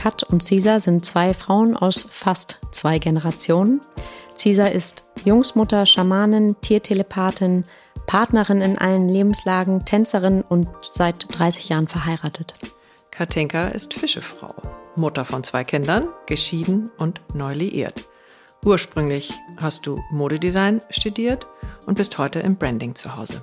Kat und Cesar sind zwei Frauen aus fast zwei Generationen. Cesar ist Jungsmutter, Schamanin, Tiertelepathin, Partnerin in allen Lebenslagen, Tänzerin und seit 30 Jahren verheiratet. Katinka ist Fischefrau, Mutter von zwei Kindern, geschieden und neu liiert. Ursprünglich hast du Modedesign studiert und bist heute im Branding zu Hause.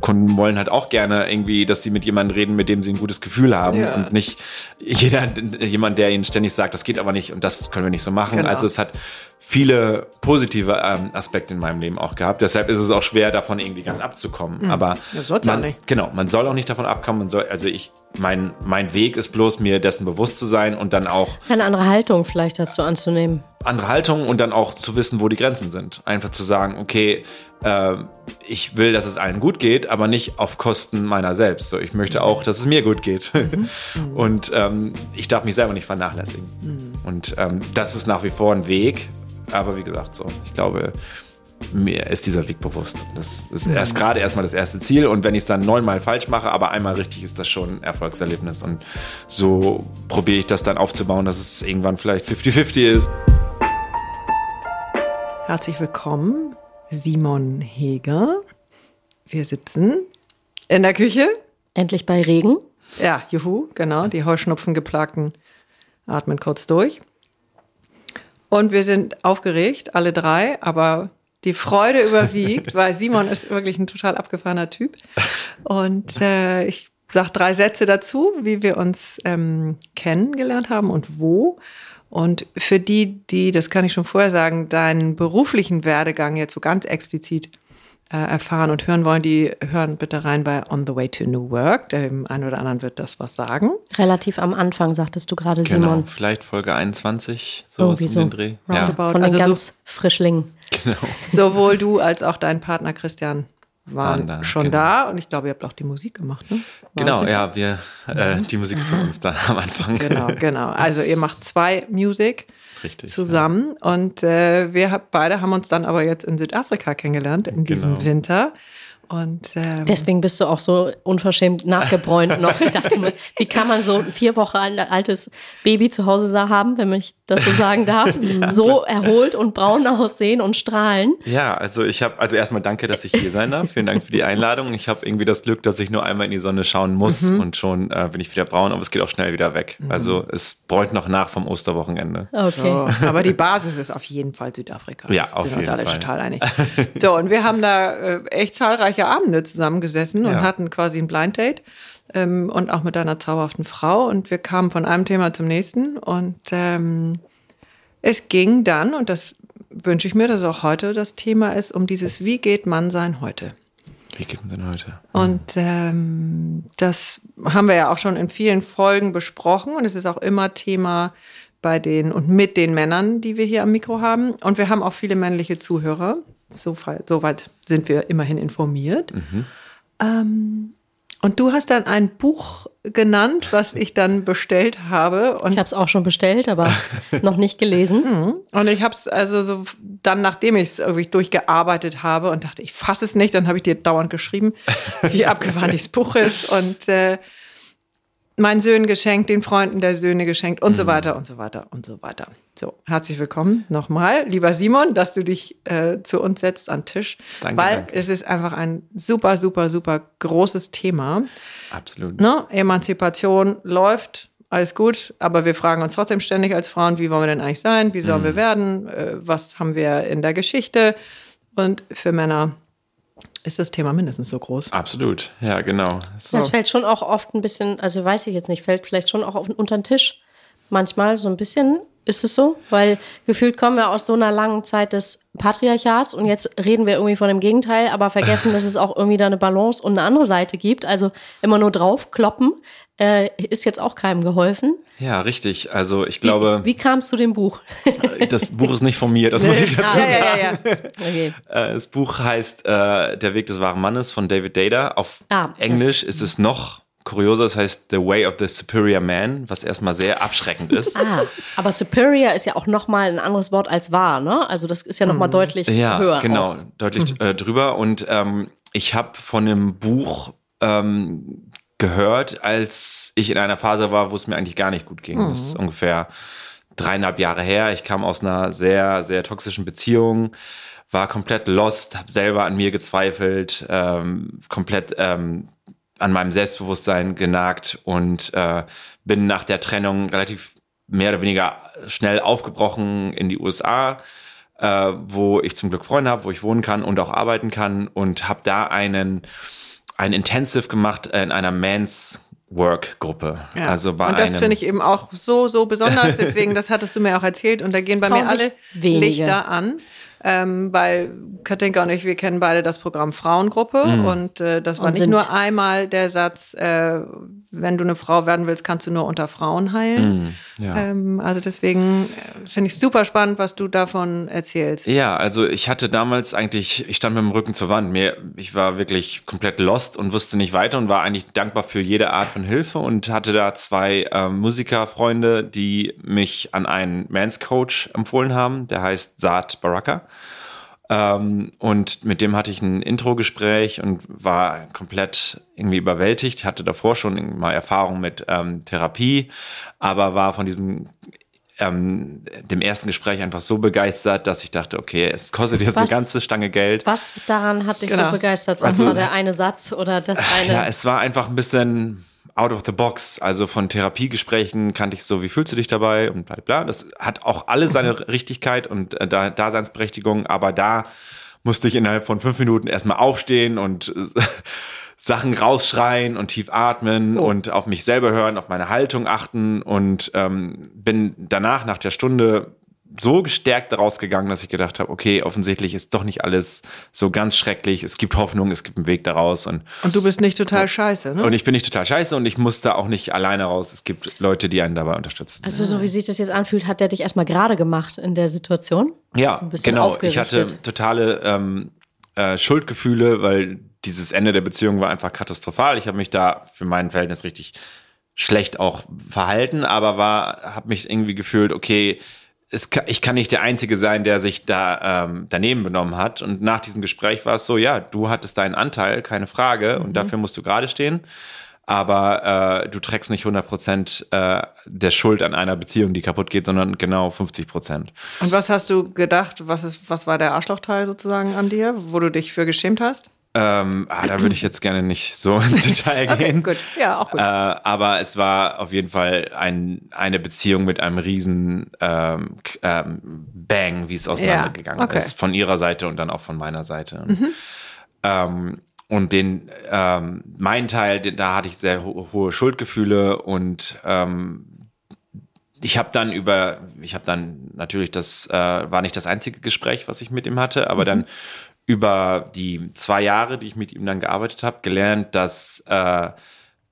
Kunden wollen halt auch gerne irgendwie, dass sie mit jemandem reden, mit dem sie ein gutes Gefühl haben ja. und nicht jeder, jemand, der ihnen ständig sagt, das geht aber nicht und das können wir nicht so machen. Genau. Also es hat viele positive ähm, Aspekte in meinem Leben auch gehabt. Deshalb ist es auch schwer, davon irgendwie ganz abzukommen. Mhm. Aber ja, man, nicht. genau, man soll auch nicht davon abkommen. Man soll, also ich, mein, mein Weg ist bloß, mir dessen bewusst zu sein und dann auch eine andere Haltung vielleicht dazu anzunehmen. Andere Haltung und dann auch zu wissen, wo die Grenzen sind. Einfach zu sagen, okay, äh, ich will, dass es allen gut geht, aber nicht auf Kosten meiner selbst. So, ich möchte auch, dass es mir gut geht. Mhm. und ähm, ich darf mich selber nicht vernachlässigen. Mhm. Und ähm, das ist nach wie vor ein Weg, aber wie gesagt, so, ich glaube, mir ist dieser Weg bewusst. Das ist erst mhm. gerade erstmal das erste Ziel und wenn ich es dann neunmal falsch mache, aber einmal richtig, ist das schon ein Erfolgserlebnis. Und so probiere ich das dann aufzubauen, dass es irgendwann vielleicht 50-50 ist. Herzlich willkommen, Simon Heger. Wir sitzen in der Küche. Endlich bei Regen. Ja, juhu, genau. Die Heuschnupfen geplagten atmen kurz durch. Und wir sind aufgeregt, alle drei, aber die Freude überwiegt, weil Simon ist wirklich ein total abgefahrener Typ. Und äh, ich sage drei Sätze dazu, wie wir uns ähm, kennengelernt haben und wo. Und für die, die, das kann ich schon vorher sagen, deinen beruflichen Werdegang jetzt so ganz explizit äh, erfahren und hören wollen, die hören bitte rein bei On the Way to New Work. Dem einen oder anderen wird das was sagen. Relativ am Anfang, sagtest du gerade, genau, Simon. Vielleicht Folge 21, so um so. den Dreh. Ja. Von den also ganz so, Frischlingen. Genau. Sowohl du als auch dein Partner Christian waren da, schon genau. da und ich glaube, ihr habt auch die Musik gemacht, ne? War genau, ja, wir, äh, die Musik ist von uns da am Anfang. Genau, genau. Also ihr macht zwei Musik Richtig, zusammen ja. und äh, wir beide haben uns dann aber jetzt in Südafrika kennengelernt in diesem genau. Winter und, ähm, Deswegen bist du auch so unverschämt nachgebräunt noch. Ich dachte mir, wie kann man so ein vier Wochen altes Baby zu Hause haben, wenn ich das so sagen darf, so erholt und braun aussehen und strahlen? Ja, also ich habe, also erstmal danke, dass ich hier sein darf. Vielen Dank für die Einladung. Ich habe irgendwie das Glück, dass ich nur einmal in die Sonne schauen muss mhm. und schon äh, bin ich wieder braun, aber es geht auch schnell wieder weg. Mhm. Also es bräunt noch nach vom Osterwochenende. Okay. So, aber die Basis ist auf jeden Fall Südafrika. Ja, auf jeden Fall. Wir sind uns alle total einig. So, und wir haben da äh, echt zahlreiche zahlreiche Abende zusammengesessen ja. und hatten quasi ein Blind Date. Ähm, und auch mit einer zauberhaften Frau. Und wir kamen von einem Thema zum nächsten. Und ähm, es ging dann, und das wünsche ich mir, dass auch heute das Thema ist, um dieses Wie geht man sein heute? Wie geht man denn heute? Und ähm, das haben wir ja auch schon in vielen Folgen besprochen und es ist auch immer Thema bei den und mit den Männern, die wir hier am Mikro haben. Und wir haben auch viele männliche Zuhörer. Soweit so sind wir immerhin informiert. Mhm. Ähm, und du hast dann ein Buch genannt, was ich dann bestellt habe. Und ich habe es auch schon bestellt, aber noch nicht gelesen. Mhm. Und ich habe es also so dann, nachdem ich es irgendwie durchgearbeitet habe und dachte, ich fasse es nicht, dann habe ich dir dauernd geschrieben, wie abgewandt das Buch ist. Und äh, meinen Söhnen geschenkt, den Freunden der Söhne geschenkt und mhm. so weiter und so weiter und so weiter. So, herzlich willkommen nochmal, lieber Simon, dass du dich äh, zu uns setzt an Tisch. Danke, weil danke. es ist einfach ein super, super, super großes Thema. Absolut. Ne? Emanzipation läuft, alles gut, aber wir fragen uns trotzdem ständig als Frauen, wie wollen wir denn eigentlich sein, wie sollen mhm. wir werden, äh, was haben wir in der Geschichte und für Männer ist das Thema mindestens so groß. Absolut, ja, genau. So. Das fällt schon auch oft ein bisschen, also weiß ich jetzt nicht, fällt vielleicht schon auch auf, unter den Tisch. Manchmal so ein bisschen ist es so, weil gefühlt kommen wir aus so einer langen Zeit des Patriarchats und jetzt reden wir irgendwie von dem Gegenteil, aber vergessen, dass es auch irgendwie da eine Balance und eine andere Seite gibt. Also immer nur draufkloppen äh, ist jetzt auch keinem geholfen. Ja, richtig. Also ich glaube. Wie, wie kam es zu dem Buch? das Buch ist nicht von mir, das muss ich dazu ah, sagen. Ja, ja, ja. Okay. Äh, das Buch heißt äh, Der Weg des wahren Mannes von David Data. Auf ah, Englisch ist es noch kurioser, das heißt The Way of the Superior Man, was erstmal sehr abschreckend ist. Ah, aber Superior ist ja auch nochmal ein anderes Wort als wahr, ne? Also das ist ja nochmal mhm. deutlich ja, höher. Ja, genau, auch. deutlich mhm. äh, drüber. Und ähm, ich habe von dem Buch ähm, gehört, als ich in einer Phase war, wo es mir eigentlich gar nicht gut ging. Mhm. Das ist ungefähr dreieinhalb Jahre her. Ich kam aus einer sehr, sehr toxischen Beziehung, war komplett lost, habe selber an mir gezweifelt, ähm, komplett ähm, an meinem Selbstbewusstsein genagt und äh, bin nach der Trennung relativ mehr oder weniger schnell aufgebrochen in die USA, äh, wo ich zum Glück Freunde habe, wo ich wohnen kann und auch arbeiten kann und habe da einen ein Intensive gemacht in einer Mans Work-Gruppe. Ja. Also bei und das finde ich eben auch so, so besonders. Deswegen, das hattest du mir auch erzählt. Und da gehen bei mir alle wenige. Lichter an. Ähm, weil Katinka und ich, wir kennen beide das Programm Frauengruppe mhm. und äh, das war und nicht nur einmal der Satz, äh, wenn du eine Frau werden willst, kannst du nur unter Frauen heilen. Mhm. Ja. Ähm, also deswegen äh, finde ich super spannend, was du davon erzählst. Ja, also ich hatte damals eigentlich, ich stand mit dem Rücken zur Wand. Mir, ich war wirklich komplett lost und wusste nicht weiter und war eigentlich dankbar für jede Art von Hilfe und hatte da zwei äh, Musikerfreunde, die mich an einen Mans Coach empfohlen haben. Der heißt Saad Baraka. Ähm, und mit dem hatte ich ein Intro-Gespräch und war komplett irgendwie überwältigt. Ich hatte davor schon mal Erfahrung mit ähm, Therapie, aber war von diesem ähm, dem ersten Gespräch einfach so begeistert, dass ich dachte, okay, es kostet jetzt was, eine ganze Stange Geld. Was daran hat dich genau. so begeistert? Was also, war der eine Satz oder das eine? Ja, es war einfach ein bisschen out of the box. Also von Therapiegesprächen kannte ich so, wie fühlst du dich dabei und bla bla. Das hat auch alle seine. Richtigkeit und äh, Daseinsberechtigung, aber da musste ich innerhalb von fünf Minuten erstmal aufstehen und Sachen rausschreien und tief atmen oh. und auf mich selber hören, auf meine Haltung achten und ähm, bin danach, nach der Stunde, so gestärkt daraus gegangen, dass ich gedacht habe, okay, offensichtlich ist doch nicht alles so ganz schrecklich. Es gibt Hoffnung, es gibt einen Weg daraus. Und, und du bist nicht total scheiße, ne? Und ich bin nicht total scheiße und ich musste auch nicht alleine raus. Es gibt Leute, die einen dabei unterstützen. Also so wie sich das jetzt anfühlt, hat der dich erstmal gerade gemacht in der Situation? Ja, also genau. Ich hatte totale ähm, äh, Schuldgefühle, weil dieses Ende der Beziehung war einfach katastrophal. Ich habe mich da für mein Verhältnis richtig schlecht auch verhalten, aber war, habe mich irgendwie gefühlt, okay, kann, ich kann nicht der Einzige sein, der sich da ähm, daneben benommen hat. Und nach diesem Gespräch war es so, ja, du hattest deinen Anteil, keine Frage, und mhm. dafür musst du gerade stehen. Aber äh, du trägst nicht 100 Prozent äh, der Schuld an einer Beziehung, die kaputt geht, sondern genau 50 Prozent. Und was hast du gedacht? Was, ist, was war der Arschlochteil sozusagen an dir, wo du dich für geschämt hast? Ähm, ah, da würde ich jetzt gerne nicht so ins Detail gehen. okay, gut. Ja, auch gut. Äh, aber es war auf jeden Fall ein, eine Beziehung mit einem riesen ähm, ähm, Bang, wie es auseinandergegangen ja, okay. ist. Von ihrer Seite und dann auch von meiner Seite. Mhm. Ähm, und den, ähm, mein Teil, den, da hatte ich sehr ho hohe Schuldgefühle und ähm, ich habe dann über, ich habe dann natürlich das äh, war nicht das einzige Gespräch, was ich mit ihm hatte, aber mhm. dann über die zwei Jahre, die ich mit ihm dann gearbeitet habe, gelernt, dass äh,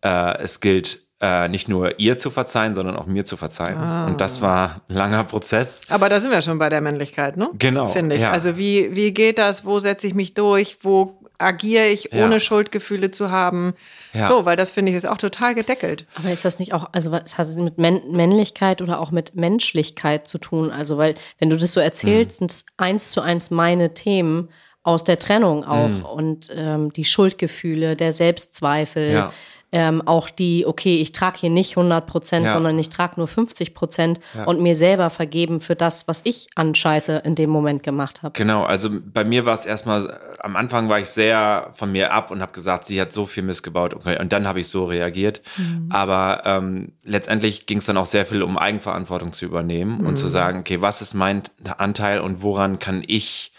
äh, es gilt, äh, nicht nur ihr zu verzeihen, sondern auch mir zu verzeihen. Ah. Und das war ein langer Prozess. Aber da sind wir schon bei der Männlichkeit, ne? Genau. Finde ich. Ja. Also wie, wie geht das? Wo setze ich mich durch? Wo agiere ich, ohne ja. Schuldgefühle zu haben? Ja. So, weil das finde ich ist auch total gedeckelt. Aber ist das nicht auch, also was hat es mit Männlichkeit oder auch mit Menschlichkeit zu tun? Also, weil, wenn du das so erzählst, mhm. sind es eins zu eins meine Themen aus der Trennung auch mhm. und ähm, die Schuldgefühle, der Selbstzweifel. Ja ähm, auch die, okay, ich trage hier nicht 100 Prozent, ja. sondern ich trage nur 50 Prozent ja. und mir selber vergeben für das, was ich an Scheiße in dem Moment gemacht habe. Genau, also bei mir war es erstmal, am Anfang war ich sehr von mir ab und habe gesagt, sie hat so viel missgebaut okay, und dann habe ich so reagiert. Mhm. Aber ähm, letztendlich ging es dann auch sehr viel um Eigenverantwortung zu übernehmen mhm. und zu sagen, okay, was ist mein Anteil und woran kann ich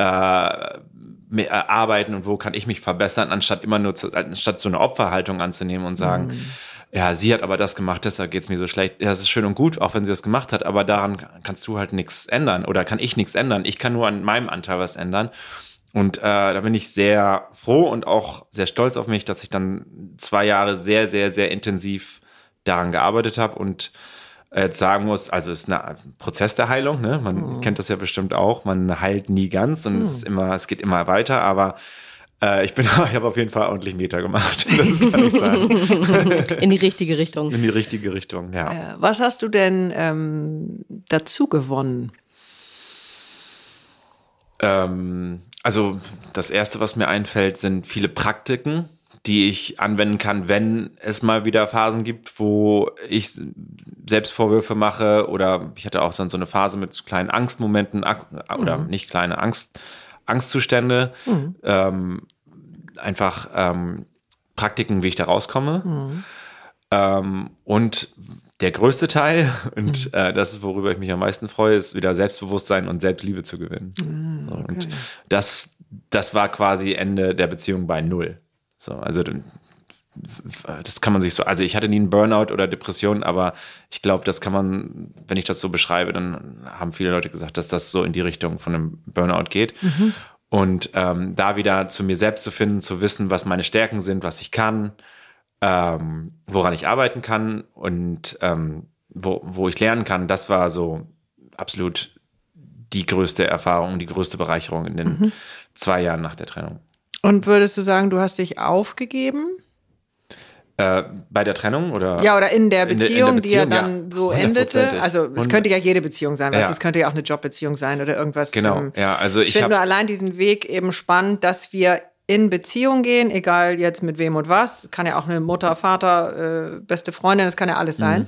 äh, äh, arbeiten und wo kann ich mich verbessern, anstatt immer nur zu, anstatt so eine Opferhaltung anzunehmen und sagen, mhm. ja, sie hat aber das gemacht, deshalb geht es mir so schlecht. Ja, das ist schön und gut, auch wenn sie das gemacht hat, aber daran kannst du halt nichts ändern oder kann ich nichts ändern. Ich kann nur an meinem Anteil was ändern. Und äh, da bin ich sehr froh und auch sehr stolz auf mich, dass ich dann zwei Jahre sehr, sehr, sehr intensiv daran gearbeitet habe und jetzt sagen muss, also es ist ein Prozess der Heilung, ne? Man mhm. kennt das ja bestimmt auch. Man heilt nie ganz und mhm. es ist immer, es geht immer weiter, aber äh, ich bin, ich habe auf jeden Fall ordentlich Meter gemacht. Das kann ich sagen. In die richtige Richtung. In die richtige Richtung, ja. Äh, was hast du denn ähm, dazu gewonnen? Ähm, also das erste, was mir einfällt, sind viele Praktiken die ich anwenden kann, wenn es mal wieder Phasen gibt, wo ich Selbstvorwürfe mache oder ich hatte auch dann so eine Phase mit kleinen Angstmomenten oder mhm. nicht kleine Angst, Angstzustände. Mhm. Ähm, einfach ähm, Praktiken, wie ich da rauskomme. Mhm. Ähm, und der größte Teil, und mhm. äh, das ist, worüber ich mich am meisten freue, ist wieder Selbstbewusstsein und Selbstliebe zu gewinnen. Mhm, okay. Und das, das war quasi Ende der Beziehung bei Null. So, also das kann man sich so, also ich hatte nie einen Burnout oder Depression, aber ich glaube, das kann man, wenn ich das so beschreibe, dann haben viele Leute gesagt, dass das so in die Richtung von einem Burnout geht. Mhm. Und ähm, da wieder zu mir selbst zu finden, zu wissen, was meine Stärken sind, was ich kann, ähm, woran ich arbeiten kann und ähm, wo, wo ich lernen kann, das war so absolut die größte Erfahrung, die größte Bereicherung in den mhm. zwei Jahren nach der Trennung. Und würdest du sagen, du hast dich aufgegeben? Äh, bei der Trennung oder? Ja, oder in der Beziehung, in, in der Beziehung die ja dann ja, so endete. Also es könnte ja jede Beziehung sein, weißt ja. es könnte ja auch eine Jobbeziehung sein oder irgendwas. Genau, ähm, ja, also ich, ich finde nur allein diesen Weg eben spannend, dass wir in Beziehung gehen, egal jetzt mit wem und was. Kann ja auch eine Mutter, Vater, äh, beste Freundin, das kann ja alles sein. Mhm.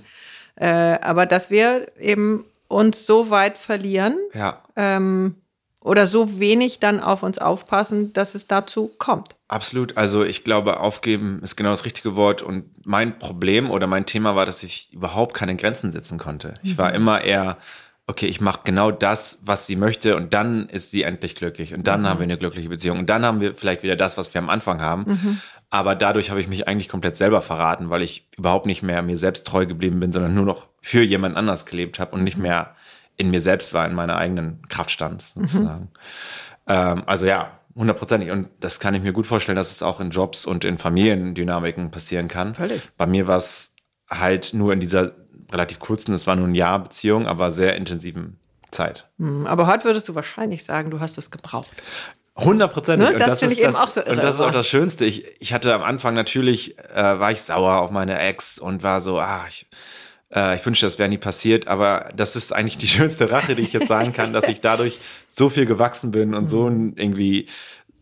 Äh, aber dass wir eben uns so weit verlieren, ja. ähm, oder so wenig dann auf uns aufpassen, dass es dazu kommt. Absolut. Also ich glaube, aufgeben ist genau das richtige Wort. Und mein Problem oder mein Thema war, dass ich überhaupt keine Grenzen setzen konnte. Ich war mhm. immer eher, okay, ich mache genau das, was sie möchte und dann ist sie endlich glücklich und dann mhm. haben wir eine glückliche Beziehung und dann haben wir vielleicht wieder das, was wir am Anfang haben. Mhm. Aber dadurch habe ich mich eigentlich komplett selber verraten, weil ich überhaupt nicht mehr mir selbst treu geblieben bin, sondern nur noch für jemand anders gelebt habe und nicht mhm. mehr in mir selbst war, in meiner eigenen Kraft stand, sozusagen. Mhm. Ähm, also ja, hundertprozentig. Und das kann ich mir gut vorstellen, dass es auch in Jobs und in Familiendynamiken passieren kann. Völlig. Bei mir war es halt nur in dieser relativ kurzen, es war nur ein Jahr Beziehung, aber sehr intensiven Zeit. Mhm, aber heute würdest du wahrscheinlich sagen, du hast es gebraucht. Hundertprozentig. Ne? Das, das finde ich eben auch so irre. Und das ist auch das Schönste. Ich, ich hatte am Anfang natürlich, äh, war ich sauer auf meine Ex und war so, ah, ich äh, ich wünschte, das wäre nie passiert, aber das ist eigentlich die schönste Rache, die ich jetzt sagen kann, dass ich dadurch so viel gewachsen bin und so mhm. irgendwie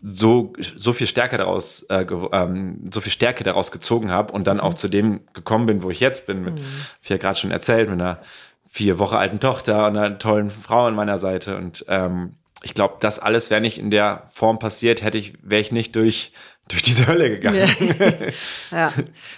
so so viel Stärke daraus äh, ähm, so viel Stärke daraus gezogen habe und dann auch mhm. zu dem gekommen bin, wo ich jetzt bin, mit, mhm. wie ja gerade schon erzählt, mit einer vier Wochen alten Tochter und einer tollen Frau an meiner Seite und ähm, ich glaube, das alles wäre nicht in der Form passiert, hätte ich wäre ich nicht durch durch diese Hölle gegangen. Ja. ja.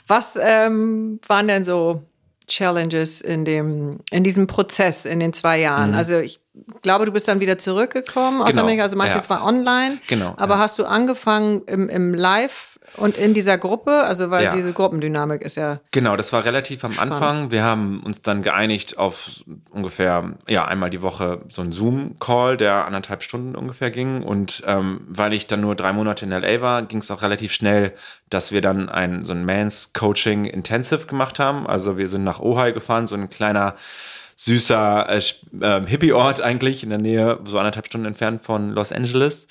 Was ähm, waren denn so Challenges in dem, in diesem Prozess in den zwei Jahren? Mhm. Also ich glaube, du bist dann wieder zurückgekommen aus genau. Amerika. Also manches ja. war online. Genau. Aber ja. hast du angefangen im, im Live Und in dieser Gruppe, also weil Ja. diese Gruppendynamik ist ja. Genau, das war relativ am Spannend. Anfang. Wir haben uns dann geeinigt auf ungefähr, ja, einmal die Woche so einen Zoom-Call, der anderthalb Stunden ungefähr ging. Und ähm, weil ich dann nur drei Monate in LA war, ging es auch relativ schnell, dass wir dann ein, so ein Mans Coaching Intensive gemacht haben. Also wir sind nach Ojai gefahren, so ein kleiner, süßer äh, ähm, Hippie-Ort eigentlich in der Nähe, so anderthalb Stunden entfernt von Los Angeles.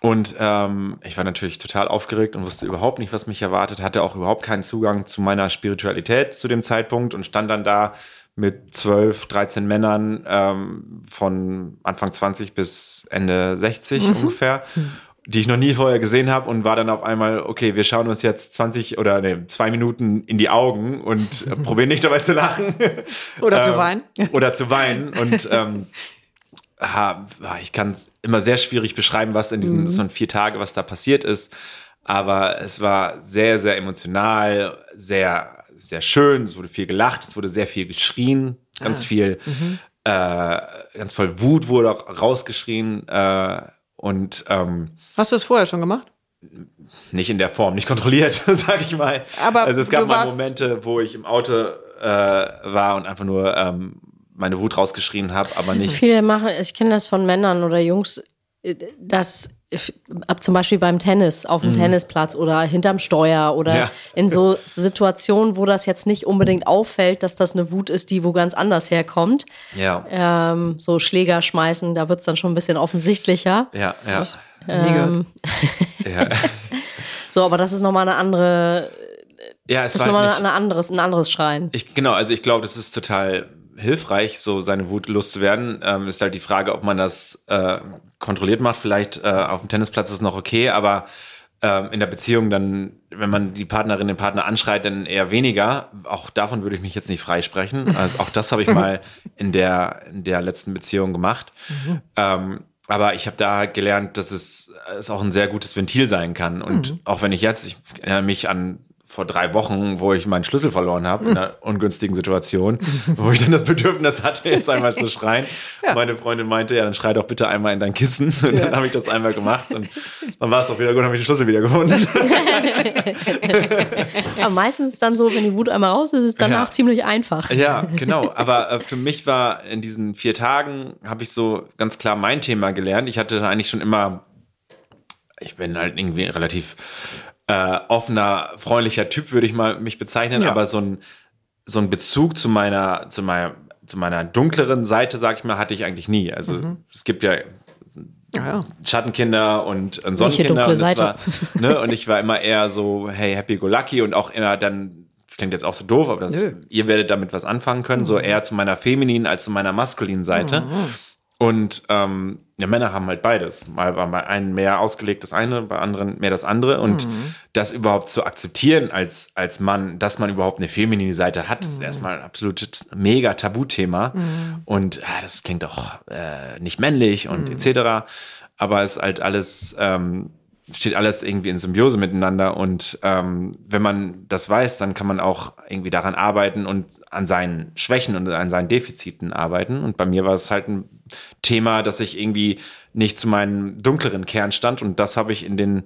Und ähm, ich war natürlich total aufgeregt und wusste überhaupt nicht, was mich erwartet, hatte auch überhaupt keinen Zugang zu meiner Spiritualität zu dem Zeitpunkt und stand dann da mit 12, 13 Männern ähm, von Anfang 20 bis Ende 60 ungefähr, die ich noch nie vorher gesehen habe und war dann auf einmal, okay, wir schauen uns jetzt 20 oder nee, zwei Minuten in die Augen und äh, probieren nicht dabei zu lachen. Oder zu Ähm, weinen. Oder zu weinen. Und ähm, ha, ich kann es immer sehr schwierig beschreiben, was in diesen so vier Tage, was da passiert ist. Aber es war sehr, sehr emotional, sehr, sehr schön. Es wurde viel gelacht, es wurde sehr viel geschrien, ganz viel, äh, ganz voll Wut wurde auch rausgeschrien. Äh, und ähm, Hast du es vorher schon gemacht? nicht in der Form, nicht kontrolliert, sag ich mal. Aber also es gab mal Momente, wo ich im Auto äh, war und einfach nur ähm, meine Wut rausgeschrien habe, aber nicht. Viele machen, ich kenne das von Männern oder Jungs, äh, dass ab zum Beispiel beim Tennis auf dem Tennisplatz oder hinterm Steuer oder Mhm. Ja. in so Situationen, wo das jetzt nicht unbedingt auffällt, dass das eine Wut ist, die wo ganz anders herkommt. Ja, Ähm, so Schläger schmeißen, da wird es dann schon ein bisschen offensichtlicher. ja, ja. Gehört. ja. So, aber das ist nochmal eine andere, ja, es das ist nochmal ein anderes, ein anderes Schreien. ich, genau, also ich glaube, das ist total hilfreich, so seine Wut loszuwerden. Ähm, ist halt die Frage, ob man das äh, kontrolliert macht. Vielleicht äh, auf dem Tennisplatz ist es noch okay, aber ähm, in der Beziehung dann, wenn man die Partnerin, den Partner anschreit, dann eher weniger. Auch davon würde ich mich jetzt nicht freisprechen. Also auch das habe ich mal in der, in der letzten Beziehung gemacht. Ähm, aber ich habe da gelernt, dass es, es auch ein sehr gutes Ventil sein kann. Und auch wenn ich jetzt, ich erinnere mich an vor drei Wochen, wo ich meinen Schlüssel verloren habe, in einer ungünstigen Situation, wo ich dann das Bedürfnis hatte, jetzt einmal zu schreien. Meine Freundin meinte, ja, dann schrei doch bitte einmal in dein Kissen. Und dann habe ich das einmal gemacht und dann war es auch wieder gut, habe ich den Schlüssel wieder gefunden. Aber meistens ist es dann so, wenn die Wut einmal raus ist, ist es danach Ja. ziemlich einfach. Ja, genau. Aber äh, für mich war in diesen vier Tagen, habe ich so ganz klar mein Thema gelernt. Ich hatte eigentlich schon immer, ich bin halt irgendwie relativ äh, offener, freundlicher Typ, würde ich mal mich bezeichnen, Ja. aber so ein, so ein Bezug zu meiner, zu meiner, zu meiner dunkleren Seite, sag ich mal, hatte ich eigentlich nie. Also es gibt ja Ja, ja. Schattenkinder und, Sonnenkinder. Und, das Seite? war, ne, und ich war immer eher so, hey, happy go lucky und auch immer dann, das klingt jetzt auch so doof, aber das, ihr werdet damit was anfangen können, so eher zu meiner femininen als zu meiner maskulinen Seite. Und ähm, ja, Männer haben halt beides. Mal war bei einem mehr ausgelegt das eine, bei anderen mehr das andere. Und das überhaupt zu akzeptieren als, als Mann, dass man überhaupt eine feminine Seite hat, ist erstmal ein absolutes mega Tabuthema. Und ah, das klingt auch äh, nicht männlich und etc. Aber es ist halt alles, ähm, steht alles irgendwie in Symbiose miteinander. Und ähm, wenn man das weiß, dann kann man auch irgendwie daran arbeiten und an seinen Schwächen und an seinen Defiziten arbeiten. Und bei mir war es halt ein Thema, dass ich irgendwie nicht zu meinem dunkleren Kern stand. Und das habe ich in den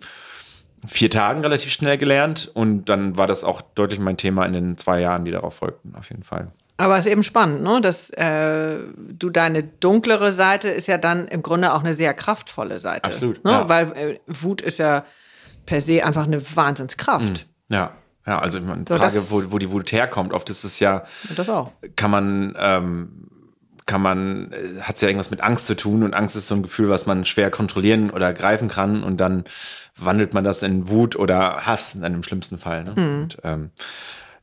vier Tagen relativ schnell gelernt. Und dann war das auch deutlich mein Thema in den zwei Jahren, die darauf folgten, auf jeden Fall. Aber es ist eben spannend, ne? dass äh, du deine dunklere Seite ist ja dann im Grunde auch eine sehr kraftvolle Seite. Absolut, Ne? ja. Weil äh, Wut ist ja per se einfach eine Wahnsinnskraft. Ja, ja, also ich meine, So, Frage, wo, wo die Wut herkommt. Oft ist es ja, das auch. kann man, ähm, kann man, hat es ja irgendwas mit Angst zu tun und Angst ist so ein Gefühl, was man schwer kontrollieren oder greifen kann und dann wandelt man das in Wut oder Hass dann im schlimmsten Fall. Ne? Mhm. Und, ähm,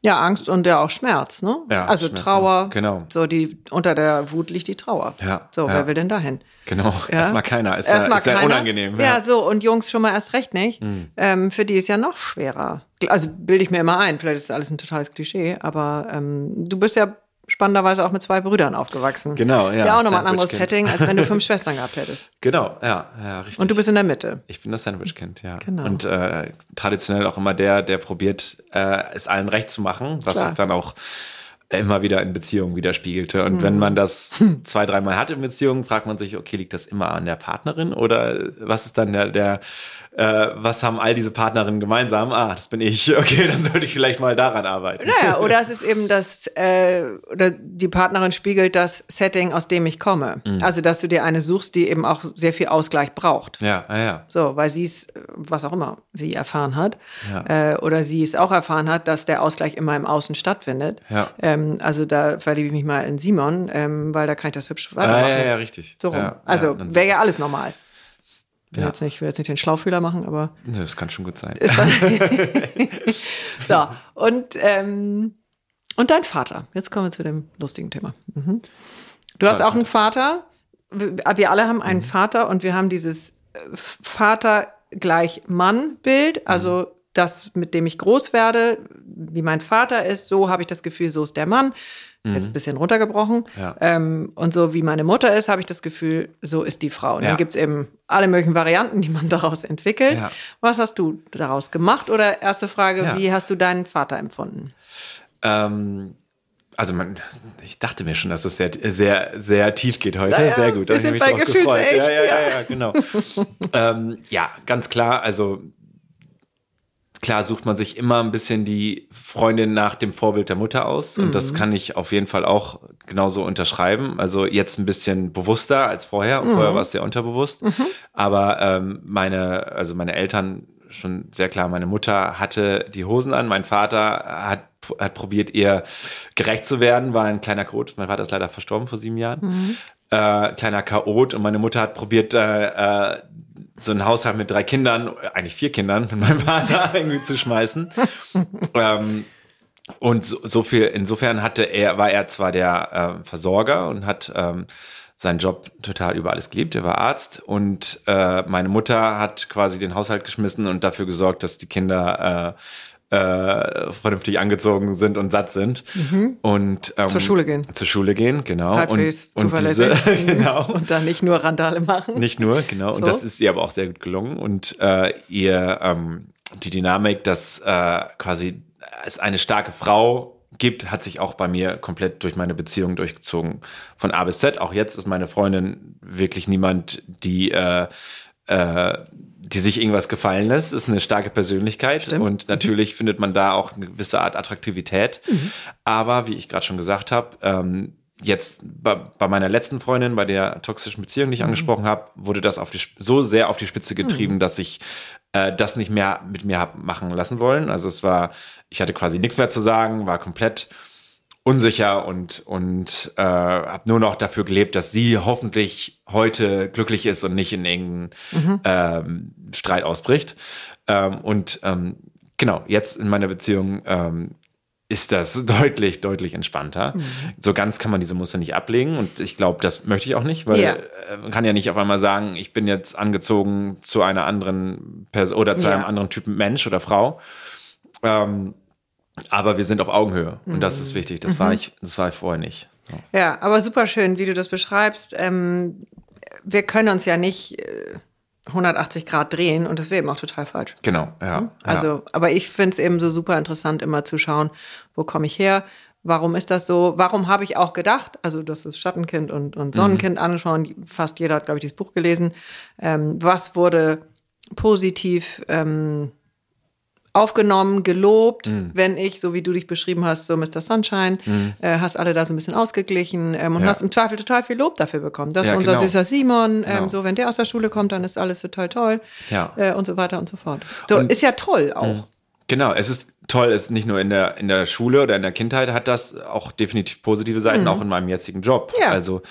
Ja, Angst und ja auch Schmerz, ne? Ja, also Schmerz, Trauer. ja. Genau. So, die, unter der Wut liegt die Trauer. Ja, So, ja. wer will denn dahin? genau, Ja? erstmal keiner. Ist, ja, Erstmal ist ja keiner. unangenehm. Ja. so, und Jungs schon mal erst recht nicht. Ähm, für die ist ja noch schwerer. Also bilde ich mir immer ein, vielleicht ist das alles ein totales Klischee, aber ähm, du bist ja spannenderweise auch mit zwei Brüdern aufgewachsen. Genau, Ist ja, ja auch nochmal ein anderes. Setting, als wenn du fünf Schwestern gehabt hättest. Genau, ja, ja, richtig. Und du bist in der Mitte. Ich bin das Sandwich-Kind, ja. Genau. Und äh, traditionell auch immer der, der probiert, äh, es allen recht zu machen, was Klar. sich dann auch immer wieder in Beziehungen widerspiegelte. Und Mhm. wenn man das zwei, dreimal hat in Beziehungen, fragt man sich, okay, liegt das immer an der Partnerin oder was ist dann der, der äh, was haben all diese Partnerinnen gemeinsam? Ah, das bin ich. Okay, dann sollte ich vielleicht mal daran arbeiten. Naja, oder es ist eben das, äh, oder die Partnerin spiegelt das Setting, aus dem ich komme. Mhm. Also, dass du dir eine suchst, die eben auch sehr viel Ausgleich braucht. Ja, ja, ja. So, weil sie es, was auch immer sie erfahren hat, ja. äh, oder sie es auch erfahren hat, dass der Ausgleich immer im Außen stattfindet. Ja. Ähm, also, da verliebe ich mich mal in Simon, ähm, weil da kann ich das hübsch weitermachen. Ah, ja, ja, richtig. So rum. Ja, also, wäre ja alles normal. Ich will, Ja. jetzt nicht, ich will jetzt nicht den Schlaufühler machen, aber Das kann schon gut sein. ist so. Und, ähm, und dein Vater. Jetzt kommen wir zu dem lustigen Thema. Mhm. Du hast auch einen Vater. Wir alle haben einen Vater und wir haben dieses äh, Vater gleich Mann-Bild. Also das, mit dem ich groß werde, wie mein Vater ist, so habe ich das Gefühl, so ist der Mann. Jetzt ein bisschen runtergebrochen. Ja. Ähm, und so wie meine Mutter ist, habe ich das Gefühl, so ist die Frau. Und Ja. dann gibt es eben alle möglichen Varianten, die man daraus entwickelt. Ja. Was hast du daraus gemacht? Oder erste Frage, wie hast du deinen Vater empfunden? Ähm, also man, ich dachte mir schon, dass das sehr, sehr, sehr tief geht heute. Naja, sehr gut. wir sind bei Gefühlsecht, ja. ja, ja genau. ähm, ja, ganz klar. Also klar sucht man sich immer ein bisschen die Freundin nach dem Vorbild der Mutter aus. Und Mhm. das kann ich auf jeden Fall auch genauso unterschreiben. Also jetzt ein bisschen bewusster als vorher. Mhm. Vorher war es sehr unterbewusst. Aber ähm, meine, also meine Eltern schon sehr klar, meine Mutter hatte die Hosen an, mein Vater hat, hat probiert, ihr gerecht zu werden, war ein kleiner Chaot. Mein Vater ist leider verstorben vor sieben Jahren. Äh, kleiner Chaot und meine Mutter hat probiert, äh, äh, so einen Haushalt mit drei Kindern, eigentlich vier Kindern, mit meinem Vater irgendwie zu schmeißen. ähm, und so, so viel, insofern hatte er, war er zwar der äh, Versorger und hat ähm, seinen Job total über alles geliebt. Er war Arzt und äh, meine Mutter hat quasi den Haushalt geschmissen und dafür gesorgt, dass die Kinder äh, äh, vernünftig angezogen sind und satt sind. Und ähm, Zur Schule gehen. Zur Schule gehen, genau. Halbwegs und, und diese, zuverlässig. genau. Und dann nicht nur Randale machen. Nicht nur, genau. So. Und das ist ihr aber auch sehr gut gelungen. Und äh, ihr, ähm, die Dynamik, dass äh, quasi es eine starke Frau gibt, hat sich auch bei mir komplett durch meine Beziehung durchgezogen. Von A bis Z. Auch jetzt ist meine Freundin wirklich niemand, die, äh, äh, die sich irgendwas gefallen lässt. Ist eine starke Persönlichkeit. Stimmt. Und natürlich findet man da auch eine gewisse Art Attraktivität. Aber wie ich gerade schon gesagt habe, ähm, jetzt bei, bei meiner letzten Freundin, bei der toxischen Beziehung, die ich angesprochen habe, wurde das die, so sehr auf die Spitze getrieben, dass ich äh, das nicht mehr mit mir hab machen lassen wollen. Also es war, ich hatte quasi nichts mehr zu sagen, war komplett unsicher und, und äh, habe nur noch dafür gelebt, dass sie hoffentlich heute glücklich ist und nicht in irgendeinen ähm, Streit ausbricht. Ähm, und ähm, genau, jetzt in meiner Beziehung ähm, ist das deutlich, deutlich entspannter. So ganz kann man diese Muster nicht ablegen und ich glaube, das möchte ich auch nicht, weil Ja. äh, man kann ja nicht auf einmal sagen, ich bin jetzt angezogen zu einer anderen Person oder zu Ja. einem anderen Typen Mensch oder Frau. Ähm, aber wir sind auf Augenhöhe und das ist wichtig. Das war ich, das war ich vorher nicht. So. Ja, aber super schön, wie du das beschreibst. Ähm, wir können uns ja nicht äh, 180 Grad drehen und das wäre eben auch total falsch. Genau, ja. ja. Also, aber ich finde es eben so super interessant, immer zu schauen, wo komme ich her? Warum ist das so? Warum habe ich auch gedacht, also das ist Schattenkind und, und Sonnenkind angeschaut, fast jeder hat, glaube ich, dieses Buch gelesen. Ähm, was wurde positiv ähm, aufgenommen, gelobt, Mhm. wenn ich, so wie du dich beschrieben hast, so Mr. Sunshine, äh, hast alle da so ein bisschen ausgeglichen ähm, und Ja. hast im Zweifel total viel Lob dafür bekommen. Das Ja, ist unser genau. süßer Simon, ähm, Genau. so wenn der aus der Schule kommt, dann ist alles total toll Ja. äh, und so weiter und so fort. So, Und- ist ja toll auch. Genau, es ist toll, es ist nicht nur in der, in der Schule oder in der Kindheit hat das auch definitiv positive Seiten, auch in meinem jetzigen Job. Mhm. Ja. Also